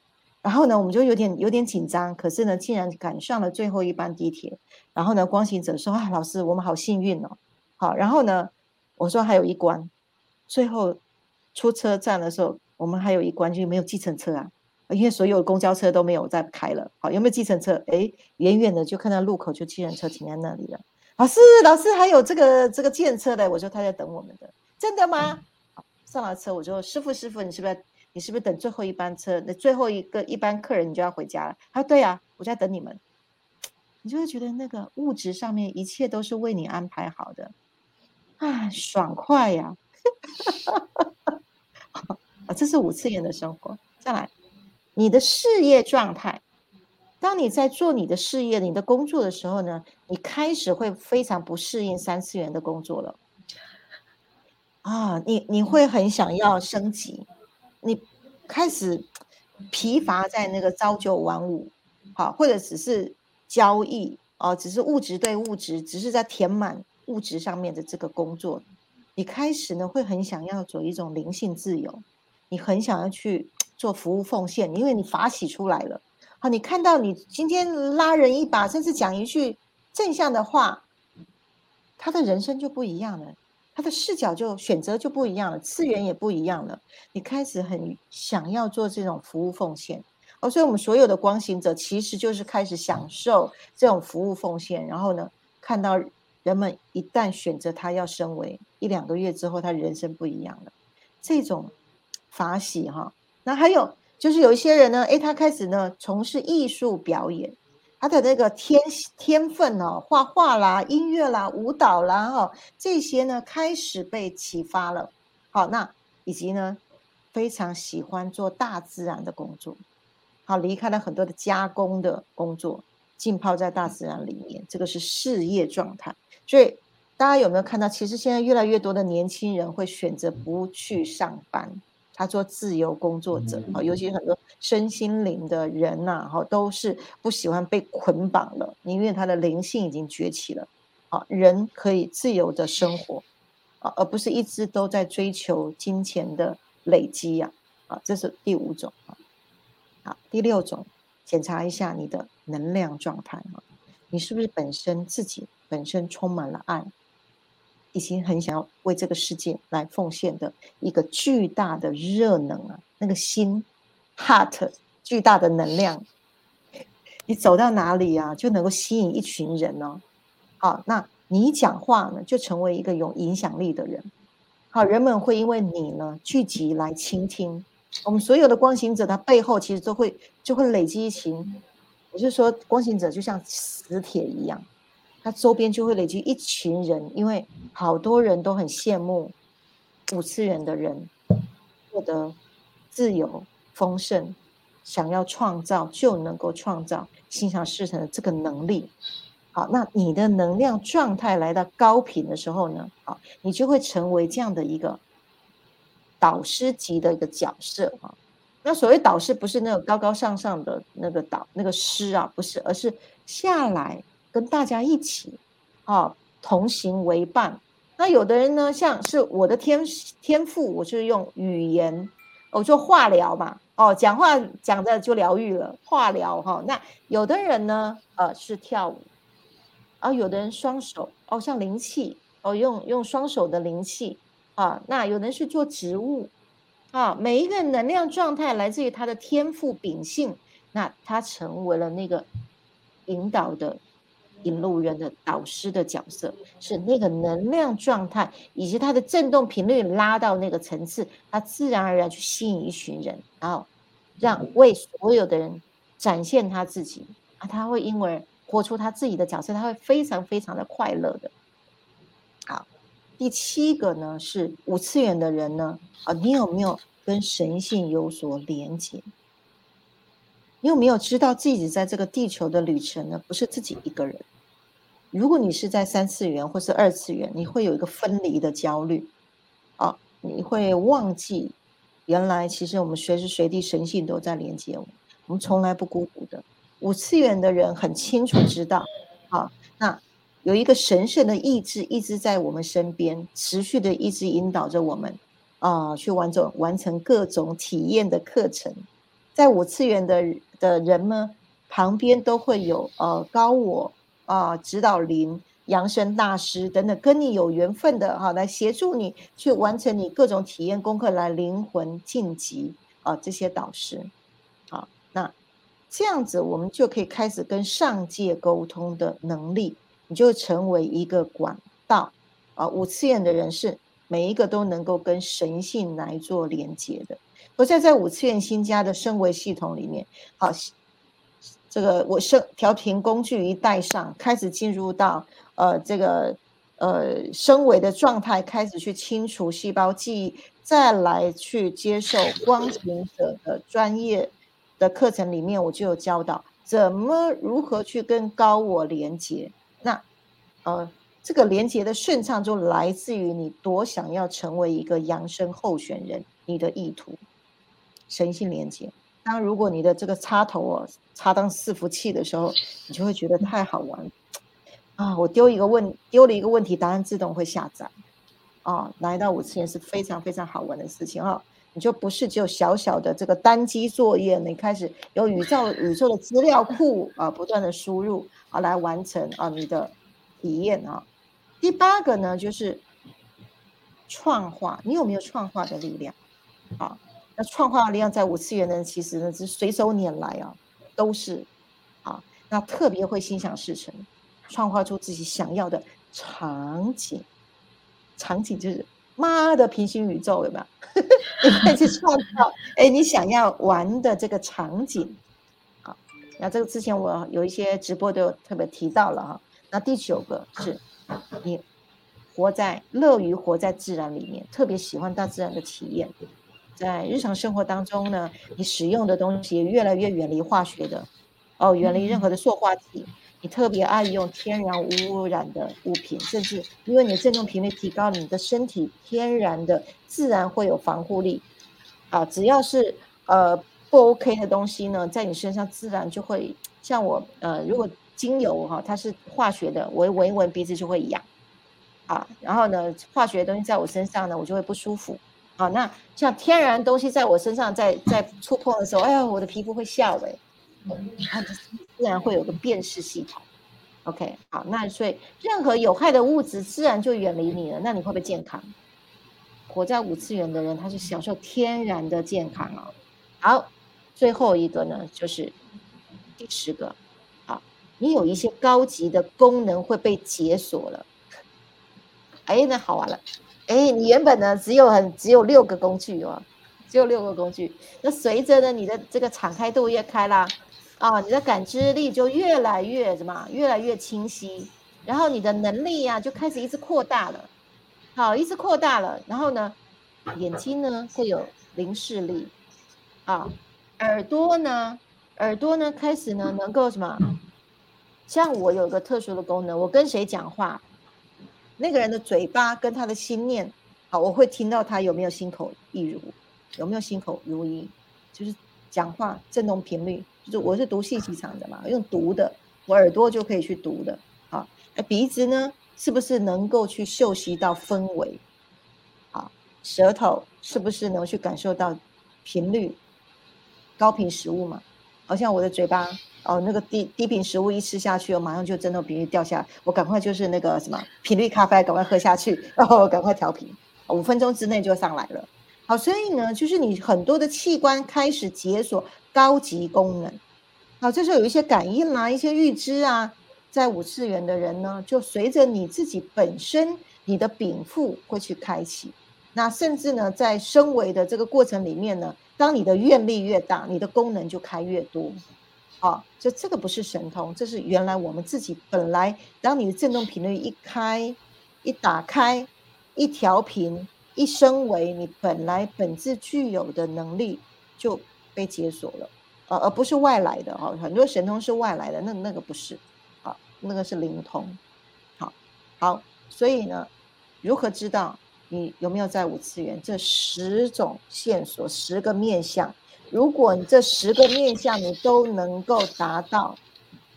然后呢，我们就有点有点紧张，可是呢，竟然赶上了最后一班地铁。然后呢，光行者说：“啊，老师，我们好幸运哦！”好，然后呢，我说还有一关，最后出车站的时候，我们还有一关，就没有计程车啊，因为所有公交车都没有再开了。好，有没有计程车？哎，远远的就看到路口就计程车停在那里了。老师，老师还有这个这个计程车的，我说他在等我们的，真的吗？上了车，我就：“师傅，师傅，你是不是你是不是等最后一班车？那最后一个一班客人，你就要回家了？”他说：“对呀，我在等你们。”你就会觉得那个物质上面一切都是为你安排好的，啊，爽快呀！啊，这是五次元的生活。再来，你的事业状态，当你在做你的事业、你的工作的时候呢，你开始会非常不适应三次元的工作了。啊，你你会很想要升级，你开始疲乏在那个朝九晚五，好，或者只是交易哦，只是物质对物质，只是在填满物质上面的这个工作，你开始呢会很想要走一种灵性自由，你很想要去做服务奉献，因为你法喜出来了，好，你看到你今天拉人一把，甚至讲一句正向的话，他的人生就不一样了。他的视角就选择就不一样了，次元也不一样了。你开始很想要做这种服务奉献哦，所以我们所有的光行者其实就是开始享受这种服务奉献。然后呢，看到人们一旦选择他要升为一两个月之后，他人生不一样了，这种法喜哈。那还有就是有一些人呢，诶，他开始呢从事艺术表演。他的那个天天分哦，画画啦、音乐啦、舞蹈啦，哈，这些呢开始被启发了。好，那以及呢，非常喜欢做大自然的工作，好，离开了很多的加工的工作，浸泡在大自然里面，这个是事业状态。所以大家有没有看到，其实现在越来越多的年轻人会选择不去上班。他做自由工作者啊，尤其很多身心灵的人呐，哈，都是不喜欢被捆绑了，因为他的灵性已经崛起了，啊，人可以自由的生活，啊，而不是一直都在追求金钱的累积呀，啊，这是第五种啊，好，第六种，检查一下你的能量状态啊，你是不是本身自己本身充满了爱？已经很想要为这个世界来奉献的一个巨大的热能啊，那个心，heart，巨大的能量，你走到哪里啊，就能够吸引一群人呢。好，那你讲话呢，就成为一个有影响力的人。好，人们会因为你呢聚集来倾听。我们所有的光行者，他背后其实都会就会累积一群，我就说光行者就像磁铁一样。他周边就会累积一群人，因为好多人都很羡慕五次元的人获得自由、丰盛，想要创造就能够创造，心想事成的这个能力。好，那你的能量状态来到高频的时候呢？好，你就会成为这样的一个导师级的一个角色啊。那所谓导师，不是那个高高上上的那个导那个师啊，不是，而是下来跟大家一起啊同行为伴。那有的人呢，像是我的天天赋，我是用语言，我做化疗嘛，哦，讲话讲的就疗愈了，化疗哈。那有的人呢，呃，是跳舞。啊，有的人双手哦，像灵气哦，用用双手的灵气啊。那有的人是做植物啊，每一个能量状态来自于他的天赋秉性，那他成为了那个引导的引路人的导师的角色，是那个能量状态以及它的振动频率拉到那个层次，它自然而然去吸引一群人，然后让为所有的人展现他自己啊，他会因为。活出他自己的角色，他会非常非常的快乐的。好，第七个呢是五次元的人呢，啊，你有没有跟神性有所连接？你有没有知道自己在这个地球的旅程呢？不是自己一个人。如果你是在三次元或是二次元，你会有一个分离的焦虑，啊，你会忘记原来其实我们随时随地神性都在连接我们，我们从来不孤独的。五次元的人很清楚知道，啊，那有一个神圣的意志一直在我们身边，持续的一直引导着我们，啊，去完成完成各种体验的课程。在五次元的的人们旁边都会有呃高我啊指导灵、扬声大师等等，跟你有缘分的哈，来协助你去完成你各种体验功课，来灵魂晋级啊这些导师。这样子，我们就可以开始跟上界沟通的能力，你就成为一个管道啊。五次元的人是每一个都能够跟神性来做连接的。而在在五次元新家的升维系统里面，好，这个我升调频工具一带上，开始进入到呃这个呃升维的状态，开始去清除细胞记忆，再来去接受光行者的专业。的课程里面，我就有教导怎么如何去跟高我连接。那呃，这个连接的顺畅就来自于你多想要成为一个扬声候选人，你的意图，神性连接。当如果你的这个插头哦插当伺服器的时候，你就会觉得太好玩啊！我丢一个问，丢了一个问题，答案自动会下载啊！来到五次元是非常非常好玩的事情啊！你就不是只有小小的这个单机作业，你开始有宇宙宇宙的资料库啊，不断的输入啊，来完成啊你的体验啊。第八个呢，就是创化，你有没有创化的力量？啊，那创化力量在五次元呢其实呢是随手拈来啊，都是啊，那特别会心想事成，创造出自己想要的场景，场景就是。妈的平行宇宙有没有？你可以去创造哎，你想要玩的这个场景。啊，那这个之前我有一些直播都特别提到了哈。那第九个是你活在乐于活在自然里面，特别喜欢大自然的体验。在日常生活当中呢，你使用的东西越来越远离化学的哦，远离任何的塑化剂。你特别爱用天然无污染的物品，甚至因为你的振动频率提高，你的身体天然的自然会有防护力。啊，只要是呃不 OK 的东西呢，在你身上自然就会像我呃，如果精油哈，它是化学的，我闻一闻鼻子就会痒。啊，然后呢，化学的东西在我身上呢，我就会不舒服。好，那像天然东西在我身上在在触碰的时候，哎呀，我的皮肤会笑哎。它自然会有个辨识系统，OK，好，那所以任何有害的物质自然就远离你了。那你会不会健康？活在五次元的人，他是享受天然的健康哦。好，最后一个呢，就是第十个，好，你有一些高级的功能会被解锁了。哎，那好玩了。哎，你原本呢只有很只有六个工具哦，只有六个工具。那随着呢你的这个敞开度越开啦。啊，你的感知力就越来越什么，越来越清晰，然后你的能力呀就开始一直扩大了，好，一直扩大了，然后呢，眼睛呢会有灵视力，啊，耳朵呢，耳朵呢开始呢能够什么？像我有个特殊的功能，我跟谁讲话，那个人的嘴巴跟他的心念，好，我会听到他有没有心口一如，有没有心口如一，就是讲话振动频率，就是我是读信息场的嘛，用读的，我耳朵就可以去读的，好，那鼻子呢，是不是能够去嗅吸到氛围？好，舌头是不是能去感受到频率？高频食物嘛，好像我的嘴巴。哦，那个低低频食物一吃下去，我马上就振动频率掉下来，我赶快就是那个什么频率咖啡，赶快喝下去，然后赶快调频，五分钟之内就上来了。好，所以呢，就是你很多的器官开始解锁高级功能。好，这时候有一些感应啦，一些预知啊，在五次元的人呢，就随着你自己本身你的禀赋会去开启。那甚至呢，在升维的这个过程里面呢，当你的愿力越大，你的功能就开越多。啊，就这个不是神通，这是原来我们自己本来，当你的振动频率一开、一打开、一调频、一升维，你本来本质具有的能力就被解锁了，呃，而不是外来的哈。很多神通是外来的，那那个不是，啊，那个是灵通。好，好，所以呢，如何知道你有没有在五次元？这十种线索，十个面相。如果你这十个面相你都能够达到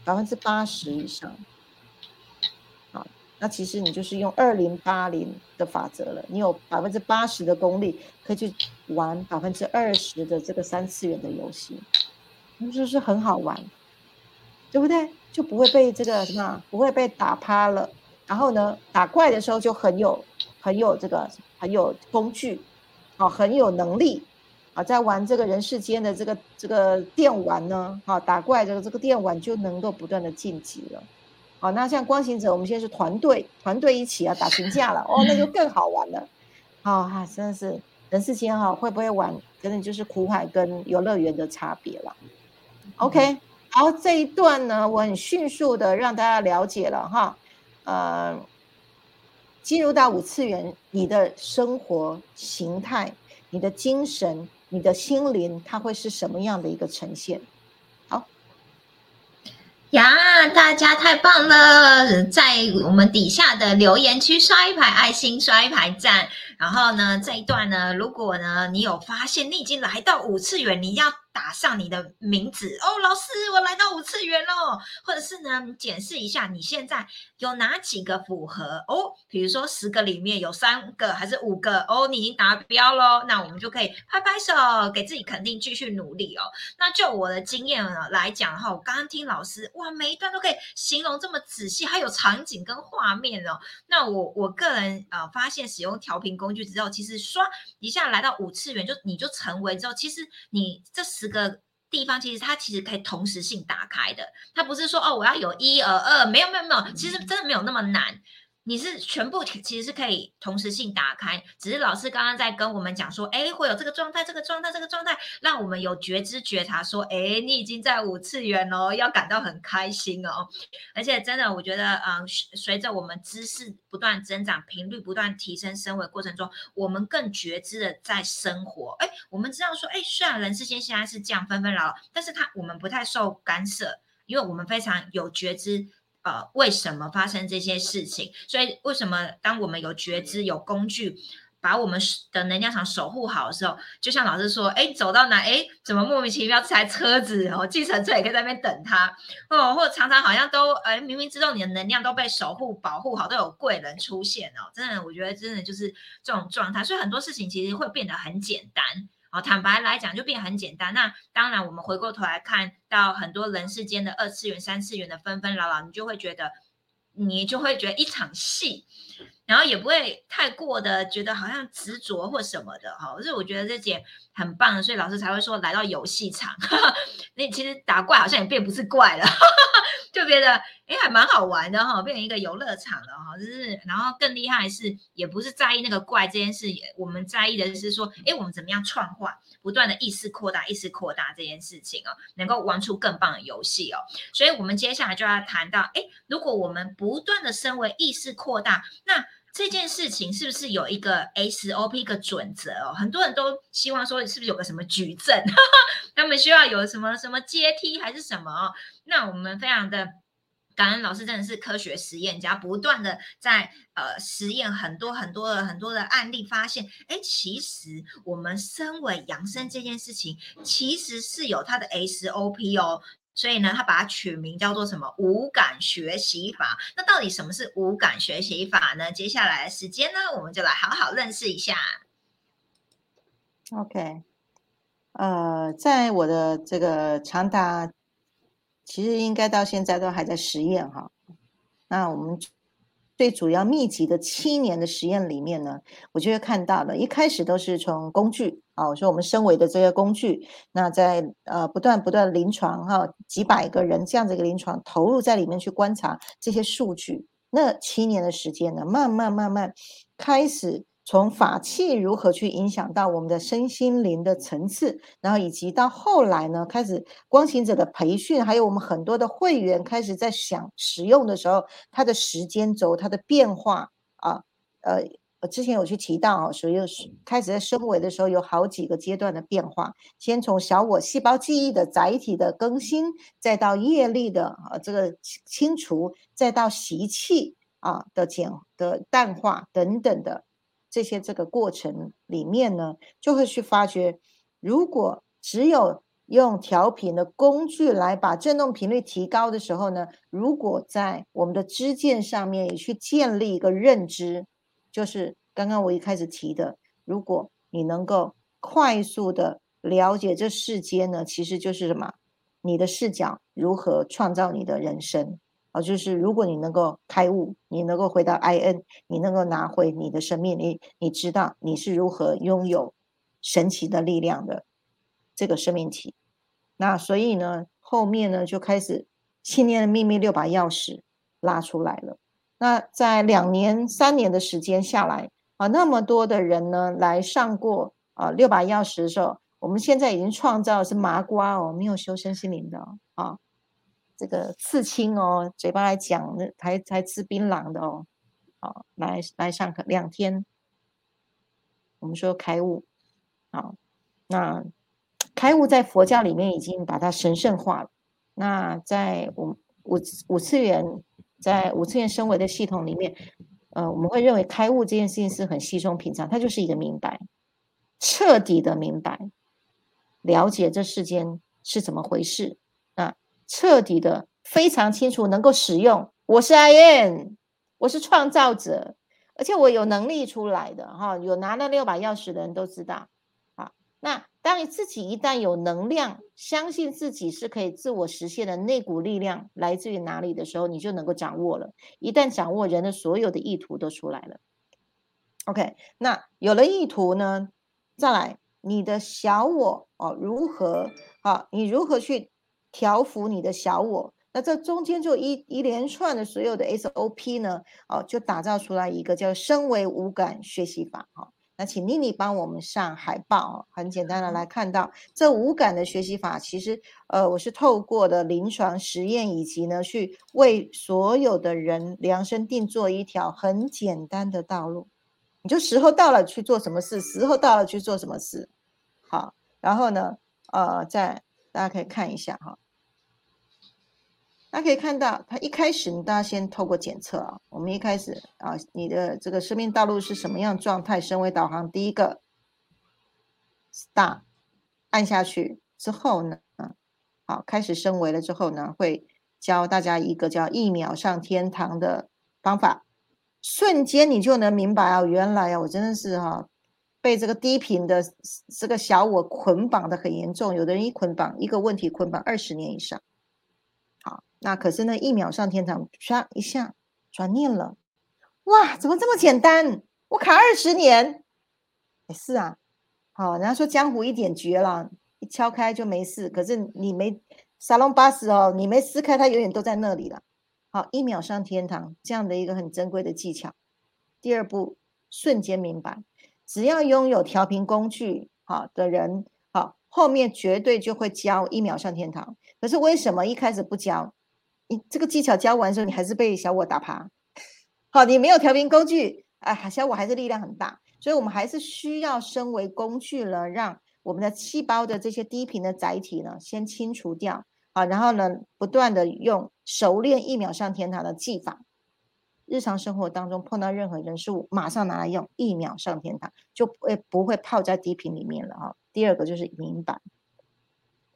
百分之八十以上，好，那其实你就是用二零八零的法则了。你有百分之八十的功力，可以去玩百分之二十的这个三次元的游戏，那不是很好玩，对不对？就不会被这个什么，不会被打趴了。然后呢，打怪的时候就很有很有这个很有工具，好，很有能力。啊，在玩这个人世间的这个这个电玩呢，啊，打怪这个这个电玩就能够不断的晋级了。好，那像光行者，我们现在是团队，团队一起啊打群架了，哦，那就更好玩了。好哈，真的是人世间哈，会不会玩，真的就是苦海跟游乐园的差别了。OK，好，这一段呢，我很迅速的让大家了解了哈，呃，进入到五次元，你的生活形态，你的精神。你的心灵，它会是什么样的一个呈现？好呀，大家太棒了，在我们底下的留言区刷一排爱心，刷一排赞。然后呢，这一段呢，如果呢你有发现你已经来到五次元，你要。打上你的名字哦，老师，我来到五次元喽。或者是呢，你检视一下你现在有哪几个符合哦？比如说十个里面有三个还是五个哦，你已经达标喽。那我们就可以拍拍手，给自己肯定，继续努力哦。那就我的经验呢来讲哈，我刚刚听老师哇，每一段都可以形容这么仔细，还有场景跟画面哦。那我我个人呃发现使用调频工工具之后，其实刷一下来到五次元，就你就成为之后，其实你这十。个地方其实它其实可以同时性打开的，它不是说哦我要有一而二，没有没有没有，其实真的没有那么难。你是全部其实是可以同时性打开，只是老师刚刚在跟我们讲说，哎，会有这个状态，这个状态，这个状态，让我们有觉知觉察，说，哎，你已经在五次元哦，要感到很开心哦。而且真的，我觉得，嗯，随着我们知识不断增长，频率不断提升，升维过程中，我们更觉知的在生活。哎，我们知道说，哎，虽然人世间现在是这样纷纷扰扰，但是他我们不太受干涉，因为我们非常有觉知。呃，为什么发生这些事情？所以为什么当我们有觉知、有工具，把我们的能量场守护好的时候，就像老师说，哎，走到哪，哎，怎么莫名其妙这台车子哦，计程车也可以在那边等他哦，或常常好像都，哎，明明知道你的能量都被守护、保护好，都有贵人出现哦，真的，我觉得真的就是这种状态，所以很多事情其实会变得很简单。坦白来讲，就变很简单。那当然，我们回过头来看到很多人世间的二次元、三次元的纷纷扰扰，你就会觉得，你就会觉得一场戏，然后也不会太过的觉得好像执着或什么的哈。所以我觉得这点很棒，所以老师才会说来到游戏场，那其实打怪好像也变不是怪了。就觉得哎，还蛮好玩的哈，变成一个游乐场了哈，就是，然后更厉害是，也不是在意那个怪这件事，我们在意的是说，哎，我们怎么样创化，不断的意识扩大，意识扩大这件事情哦，能够玩出更棒的游戏哦。所以，我们接下来就要谈到，哎，如果我们不断的升为意识扩大，那这件事情是不是有一个 SOP 一个准则哦？很多人都希望说，是不是有个什么矩阵？他们需要有什么什么阶梯还是什么哦？那我们非常的。感恩老师真的是科学实验家，不断的在呃实验很多很多的很多的案例，发现哎，其实我们身为养生这件事情，其实是有它的 SOP 哦。所以呢，他把它取名叫做什么无感学习法？那到底什么是无感学习法呢？接下来的时间呢，我们就来好好认识一下。OK，呃，在我的这个长达。其实应该到现在都还在实验哈，那我们最主要密集的七年的实验里面呢，我就会看到了，一开始都是从工具啊，我说我们身为的这些工具，那在呃不断不断临床哈，几百个人这样子一个临床投入在里面去观察这些数据，那七年的时间呢，慢慢慢慢开始。从法器如何去影响到我们的身心灵的层次，然后以及到后来呢，开始光行者的培训，还有我们很多的会员开始在想使用的时候，它的时间轴、它的变化啊，呃，我之前有去提到啊，所以开始在升维的时候有好几个阶段的变化，先从小我细胞记忆的载体的更新，再到业力的啊这个清除，再到习气啊的减的淡化等等的。这些这个过程里面呢，就会去发觉，如果只有用调频的工具来把振动频率提高的时候呢，如果在我们的支箭上面也去建立一个认知，就是刚刚我一开始提的，如果你能够快速的了解这世间呢，其实就是什么，你的视角如何创造你的人生。啊，就是如果你能够开悟，你能够回到 I N，你能够拿回你的生命，你你知道你是如何拥有神奇的力量的这个生命体。那所以呢，后面呢就开始信念的秘密六把钥匙拉出来了。那在两年、三年的时间下来啊，那么多的人呢来上过啊六把钥匙的时候，我们现在已经创造是麻瓜哦，没有修身心灵的啊。这个刺青哦，嘴巴来讲，那还还吃槟榔的哦，好，来来上课两天，我们说开悟，好，那开悟在佛教里面已经把它神圣化了。那在五五五次元，在五次元升维的系统里面，呃，我们会认为开悟这件事情是很稀松平常，它就是一个明白，彻底的明白，了解这世间是怎么回事。彻底的非常清楚，能够使用。我是 I N，我是创造者，而且我有能力出来的哈。有拿那六把钥匙的人都知道。好，那当你自己一旦有能量，相信自己是可以自我实现的那股力量来自于哪里的时候，你就能够掌握了。一旦掌握，人的所有的意图都出来了。OK，那有了意图呢，再来你的小我哦，如何好？你如何去？调服你的小我，那这中间就一一连串的所有的 SOP 呢，哦，就打造出来一个叫身为无感学习法哈。那请妮妮帮我们上海报，很简单的来看到这无感的学习法，其实呃，我是透过的临床实验以及呢，去为所有的人量身定做一条很简单的道路。你就时候到了去做什么事，时候到了去做什么事。好，然后呢，呃，再大家可以看一下哈。大家可以看到，它一开始，大家先透过检测啊。我们一开始啊，你的这个生命道路是什么样状态？身为导航，第一个，star 按下去之后呢，啊好，开始升维了之后呢，会教大家一个叫一秒上天堂的方法，瞬间你就能明白啊，原来啊，我真的是哈，被这个低频的这个小我捆绑的很严重，有的人一捆绑一个问题捆绑二十年以上。那可是呢，一秒上天堂，唰一下转念了，哇，怎么这么简单？我卡二十年，也是啊。好，人家说江湖一点绝了，一敲开就没事。可是你没沙龙巴士哦，你没撕开，它永远都在那里了。好，一秒上天堂这样的一个很珍贵的技巧。第二步，瞬间明白，只要拥有调频工具好的人，好，后面绝对就会教一秒上天堂。可是为什么一开始不教？你这个技巧教完之后，你还是被小我打趴。好，你没有调频工具，哎，小我还是力量很大，所以我们还是需要身为工具呢，让我们的细胞的这些低频的载体呢，先清除掉。啊，然后呢，不断的用熟练一秒上天堂的技法，日常生活当中碰到任何人事物，马上拿来用，一秒上天堂，就会不会泡在低频里面了哈。第二个就是明白，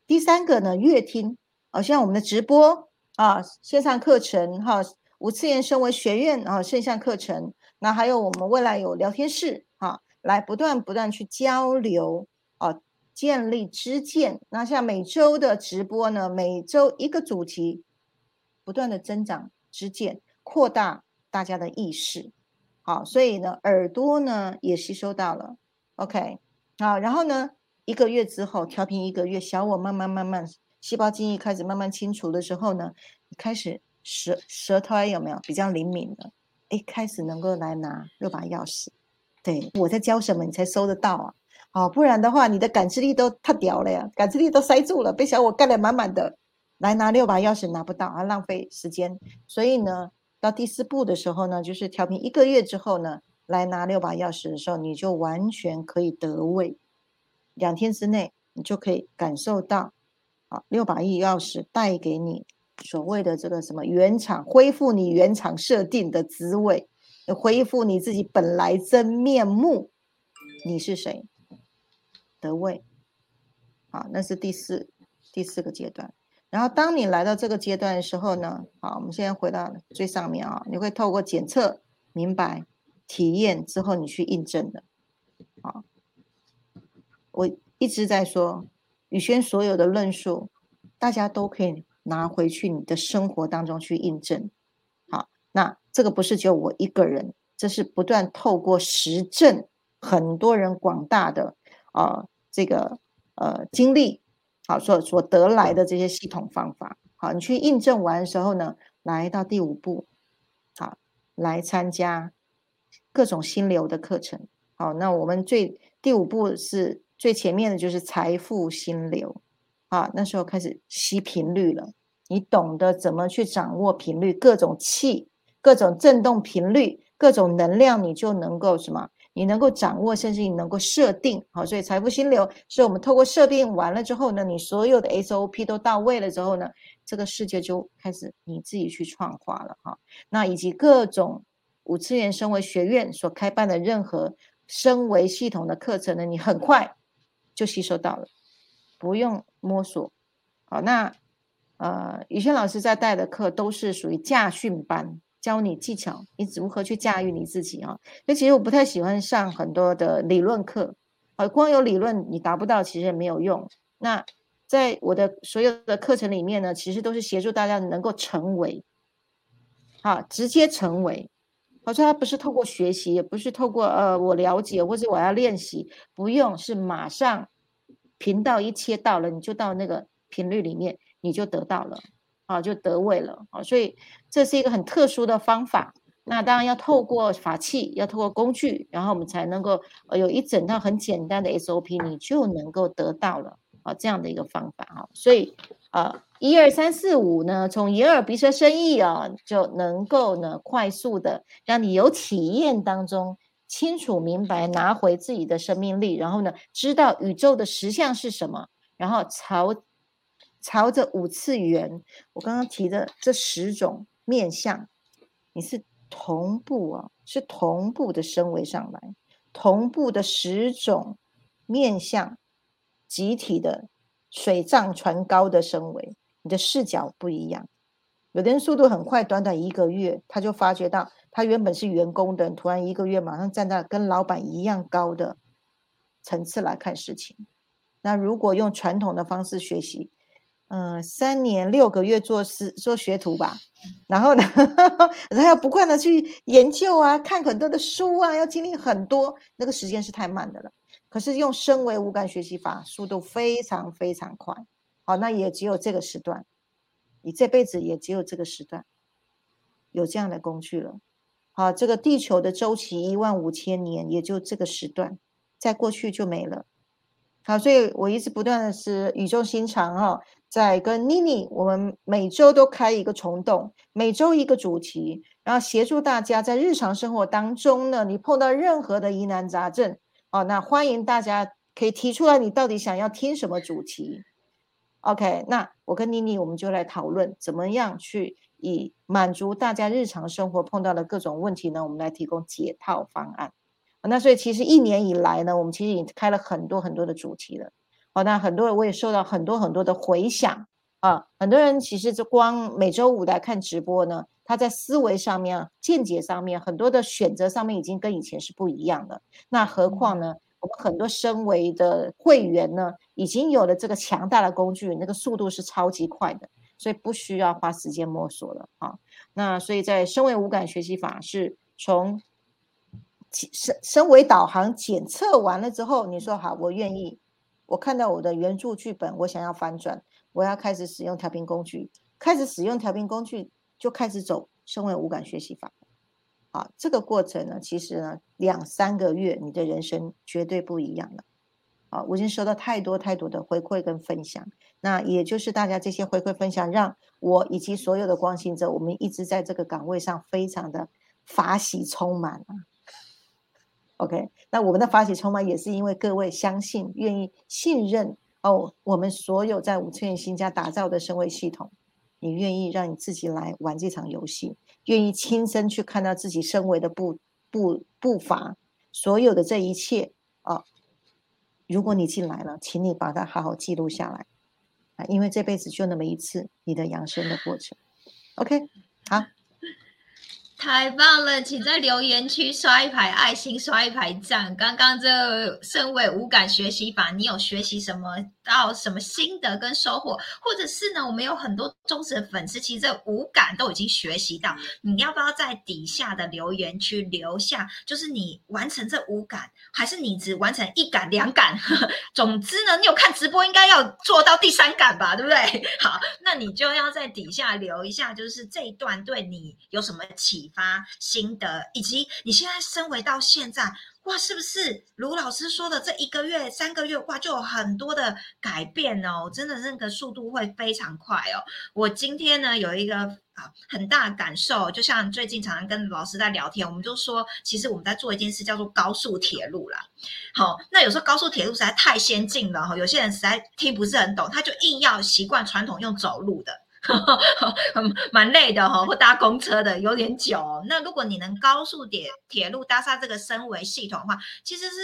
第三个呢，阅听，好像我们的直播啊，线上课程哈，五次元升维学院啊，线上课程。那还有我们未来有聊天室哈，来不断不断去交流啊，建立知见。那像每周的直播呢，每周一个主题，不断的增长知见，扩大大家的意识。好，所以呢，耳朵呢也吸收到了。OK，好，然后呢，一个月之后调频一个月，小我慢慢慢慢细胞记忆开始慢慢清除的时候呢，开始舌舌头有没有比较灵敏了？哎，开始能够来拿六把钥匙，对我在教什么，你才收得到啊？好，不然的话，你的感知力都太屌了呀，感知力都塞住了，被小我盖得满满的，来拿六把钥匙拿不到，啊浪费时间。所以呢，到第四步的时候呢，就是调频一个月之后呢，来拿六把钥匙的时候，你就完全可以得位，两天之内你就可以感受到，好，六把亿钥匙带给你。所谓的这个什么原厂恢复你原厂设定的滋味，恢复你自己本来真面目，你是谁？得位，好，那是第四第四个阶段。然后当你来到这个阶段的时候呢，好，我们现在回到最上面啊，你会透过检测、明白、体验之后，你去印证的。好，我一直在说宇轩所有的论述，大家都可以。拿回去你的生活当中去印证，好，那这个不是只有我一个人，这是不断透过实证，很多人广大的啊这个呃经历，好所所得来的这些系统方法，好，你去印证完的时候呢，来到第五步，好，来参加各种心流的课程，好，那我们最第五步是最前面的就是财富心流，啊，那时候开始吸频率了。你懂得怎么去掌握频率，各种气、各种振动频率、各种能量，你就能够什么？你能够掌握，甚至你能够设定。好，所以财富心流是我们透过设定完了之后呢，你所有的 SOP 都到位了之后呢，这个世界就开始你自己去创化了哈。那以及各种五次元升维学院所开办的任何升维系统的课程呢，你很快就吸收到了，不用摸索。好，那。呃，宇轩老师在带的课都是属于驾训班，教你技巧，你如何去驾驭你自己啊？那其实我不太喜欢上很多的理论课，啊，光有理论你达不到，其实也没有用。那在我的所有的课程里面呢，其实都是协助大家能够成为，好，直接成为。好，像它不是透过学习，也不是透过呃我了解或者我要练习，不用，是马上频道一切到了，你就到那个频率里面。你就得到了，啊，就得位了，啊，所以这是一个很特殊的方法。那当然要透过法器，要透过工具，然后我们才能够呃有一整套很简单的 SOP，你就能够得到了啊这样的一个方法啊。所以啊，一二三四五呢，从眼耳鼻舌身意啊，就能够呢快速的让你有体验当中清楚明白，拿回自己的生命力，然后呢知道宇宙的实相是什么，然后朝。朝着五次元，我刚刚提的这十种面相，你是同步啊，是同步的升维上来，同步的十种面相，集体的水涨船高的升维，你的视角不一样。有的人速度很快，短短一个月，他就发觉到，他原本是员工的，突然一个月马上站在跟老板一样高的层次来看事情。那如果用传统的方式学习，嗯，三年六个月做师做学徒吧，然后呢，然后要不断的去研究啊，看很多的书啊，要经历很多，那个时间是太慢的了。可是用升维无感学习法，速度非常非常快。好，那也只有这个时段，你这辈子也只有这个时段有这样的工具了。好，这个地球的周期一万五千年，也就这个时段，再过去就没了。好，所以我一直不断的是语重心长哈。在跟妮妮，我们每周都开一个虫洞，每周一个主题，然后协助大家在日常生活当中呢，你碰到任何的疑难杂症，哦，那欢迎大家可以提出来，你到底想要听什么主题？OK，那我跟妮妮我们就来讨论怎么样去以满足大家日常生活碰到的各种问题呢？我们来提供解套方案。那所以其实一年以来呢，我们其实已经开了很多很多的主题了。哦，那很多人我也收到很多很多的回响啊，很多人其实就光每周五来看直播呢，他在思维上面、见解上面、很多的选择上面已经跟以前是不一样的。那何况呢，我们很多身为的会员呢，已经有了这个强大的工具，那个速度是超级快的，所以不需要花时间摸索了啊。那所以在身为无感学习法是从身身为导航检测完了之后，你说好，我愿意。我看到我的原著剧本，我想要翻转，我要开始使用调频工具，开始使用调频工具，就开始走身为无感学习法。啊，这个过程呢，其实呢，两三个月，你的人生绝对不一样了。啊，我已经收到太多太多的回馈跟分享，那也就是大家这些回馈分享，让我以及所有的光行者，我们一直在这个岗位上非常的法喜充满啊。OK，那我们的法喜充满也是因为各位相信、愿意信任哦，我们所有在五次元新家打造的升位系统，你愿意让你自己来玩这场游戏，愿意亲身去看到自己升维的步步步伐，所有的这一切啊，如果你进来了，请你把它好好记录下来啊，因为这辈子就那么一次，你的养生的过程。OK，好。太棒了，请在留言区刷一排爱心，刷一排赞。刚刚这身为无感学习法，你有学习什么到什么心得跟收获？或者是呢，我们有很多忠实的粉丝，其实这无感都已经学习到。你要不要在底下的留言区留下？就是你完成这五感，还是你只完成一感、两感？总之呢，你有看直播，应该要做到第三感吧，对不对？好，那你就要在底下留一下，就是这一段对你有什么启？发心得，以及你现在升维到现在，哇，是不是卢老师说的这一个月、三个月，哇，就有很多的改变哦，真的那个速度会非常快哦。我今天呢有一个啊很大的感受，就像最近常常跟老师在聊天，我们就说，其实我们在做一件事叫做高速铁路啦。好，那有时候高速铁路实在太先进了哈，有些人实在听不是很懂，他就硬要习惯传统用走路的。蛮累的哈，或搭公车的有点久。那如果你能高速铁铁路搭上这个升维系统的话，其实是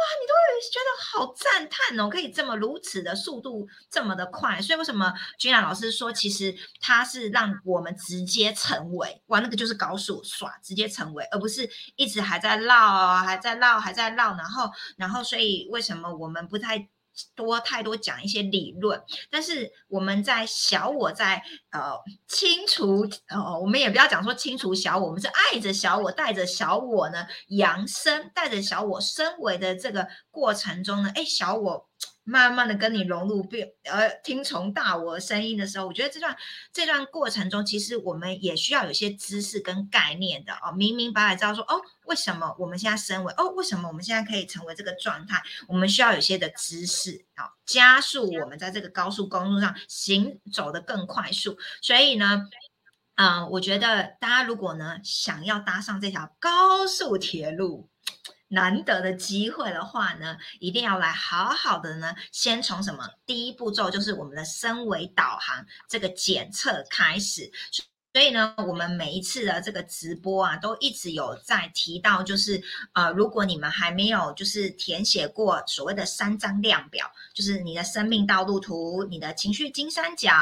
哇，你都会觉得好赞叹哦，可以这么如此的速度这么的快。所以为什么君然老师说，其实它是让我们直接成为哇，那个就是高速耍直接成为，而不是一直还在绕，还在绕，还在绕。然后，然后，所以为什么我们不太？多太多讲一些理论，但是我们在小我在呃清除呃，我们也不要讲说清除小我，我们是爱着小我，带着小我呢扬升，带着小我升维的这个过程中呢，哎，小我。慢慢的跟你融入，并呃听从大我声音的时候，我觉得这段这段过程中，其实我们也需要有些知识跟概念的哦，明明白白知道说哦，为什么我们现在升为哦，为什么我们现在可以成为这个状态？我们需要有些的知识，好加速我们在这个高速公路上行走的更快速。所以呢，嗯，我觉得大家如果呢想要搭上这条高速铁路。难得的机会的话呢，一定要来好好的呢，先从什么第一步骤就是我们的升维导航这个检测开始。所以呢，我们每一次的这个直播啊，都一直有在提到，就是呃，如果你们还没有就是填写过所谓的三张量表，就是你的生命道路图、你的情绪金三角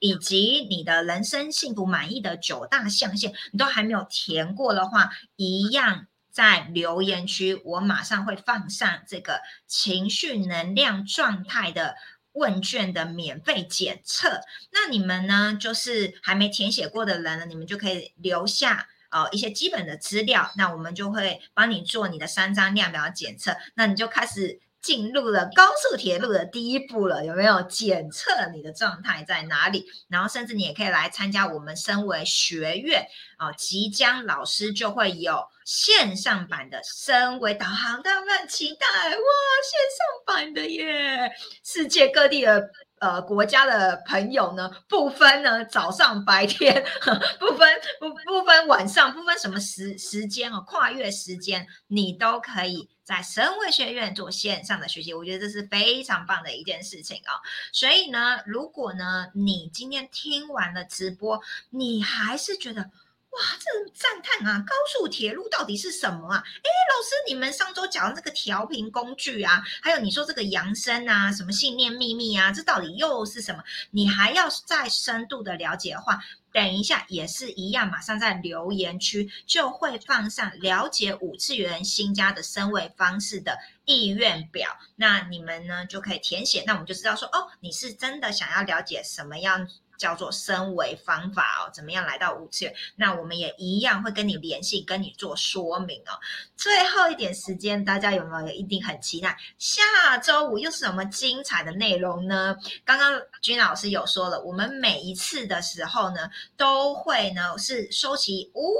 以及你的人生幸福满意的九大象限，你都还没有填过的话，一样。在留言区，我马上会放上这个情绪能量状态的问卷的免费检测。那你们呢，就是还没填写过的人呢，你们就可以留下呃一些基本的资料。那我们就会帮你做你的三张量表检测。那你就开始。进入了高速铁路的第一步了，有没有检测你的状态在哪里？然后甚至你也可以来参加我们身为学院啊，即将老师就会有线上版的身为导航，大家期待哇，线上版的耶！世界各地的。呃国家的朋友呢，不分呢早上白天，不分不不分晚上，不分什么时时间哦，跨越时间，你都可以在神卫学院做线上的学习。我觉得这是非常棒的一件事情啊。所以呢，如果呢你今天听完了直播，你还是觉得。哇，这赞叹啊！高速铁路到底是什么啊？哎，老师，你们上周讲的这个调频工具啊，还有你说这个扬声啊，什么信念秘密啊，这到底又是什么？你还要再深度的了解的话，等一下也是一样，马上在留言区就会放上了解五次元新家的升位方式的意愿表，那你们呢就可以填写，那我们就知道说，哦，你是真的想要了解什么样。叫做升维方法哦，怎么样来到五次元？那我们也一样会跟你联系，跟你做说明哦。最后一点时间，大家有没有一定很期待下周五又是什么精彩的内容呢？刚刚君老师有说了，我们每一次的时候呢，都会呢是收集五。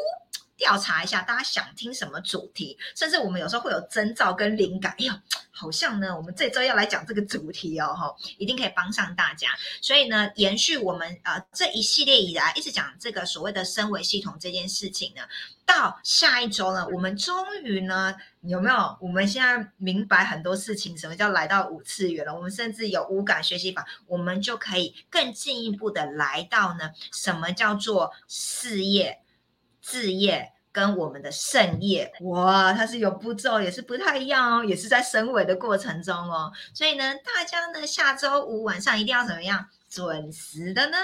调查一下大家想听什么主题，甚至我们有时候会有征兆跟灵感。哎呦，好像呢，我们这周要来讲这个主题哦，哈，一定可以帮上大家。所以呢，延续我们呃这一系列以来一直讲这个所谓的升维系统这件事情呢，到下一周呢，我们终于呢有没有？我们现在明白很多事情，什么叫来到五次元了？我们甚至有五感学习法，我们就可以更进一步的来到呢，什么叫做事业？置业跟我们的盛业，哇，它是有步骤，也是不太一样哦，也是在升维的过程中哦。所以呢，大家呢下周五晚上一定要怎么样准时的呢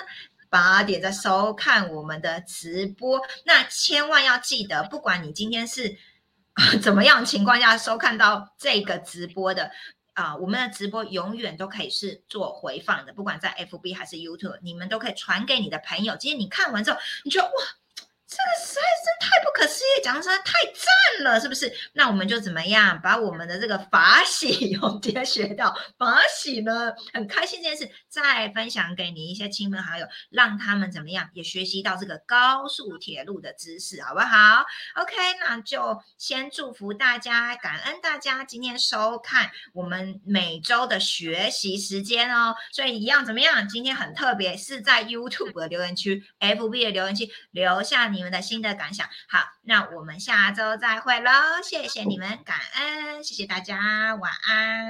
八点再收看我们的直播。那千万要记得，不管你今天是 怎么样情况下收看到这个直播的啊，我们的直播永远都可以是做回放的，不管在 FB 还是 YouTube，你们都可以传给你的朋友。今天你看完之后，你觉得哇。这个实在是太不可思议，讲的实在太赞了，是不是？那我们就怎么样把我们的这个法喜，我们今天学到法喜呢，很开心这件事，再分享给你一些亲朋好友，让他们怎么样也学习到这个高速铁路的知识，好不好？OK，那就先祝福大家，感恩大家今天收看我们每周的学习时间哦。所以一样怎么样？今天很特别，是在 YouTube 的留言区、FB 的留言区留下你。你们的新的感想，好，那我们下周再会喽，谢谢你们，感恩，谢谢大家，晚安。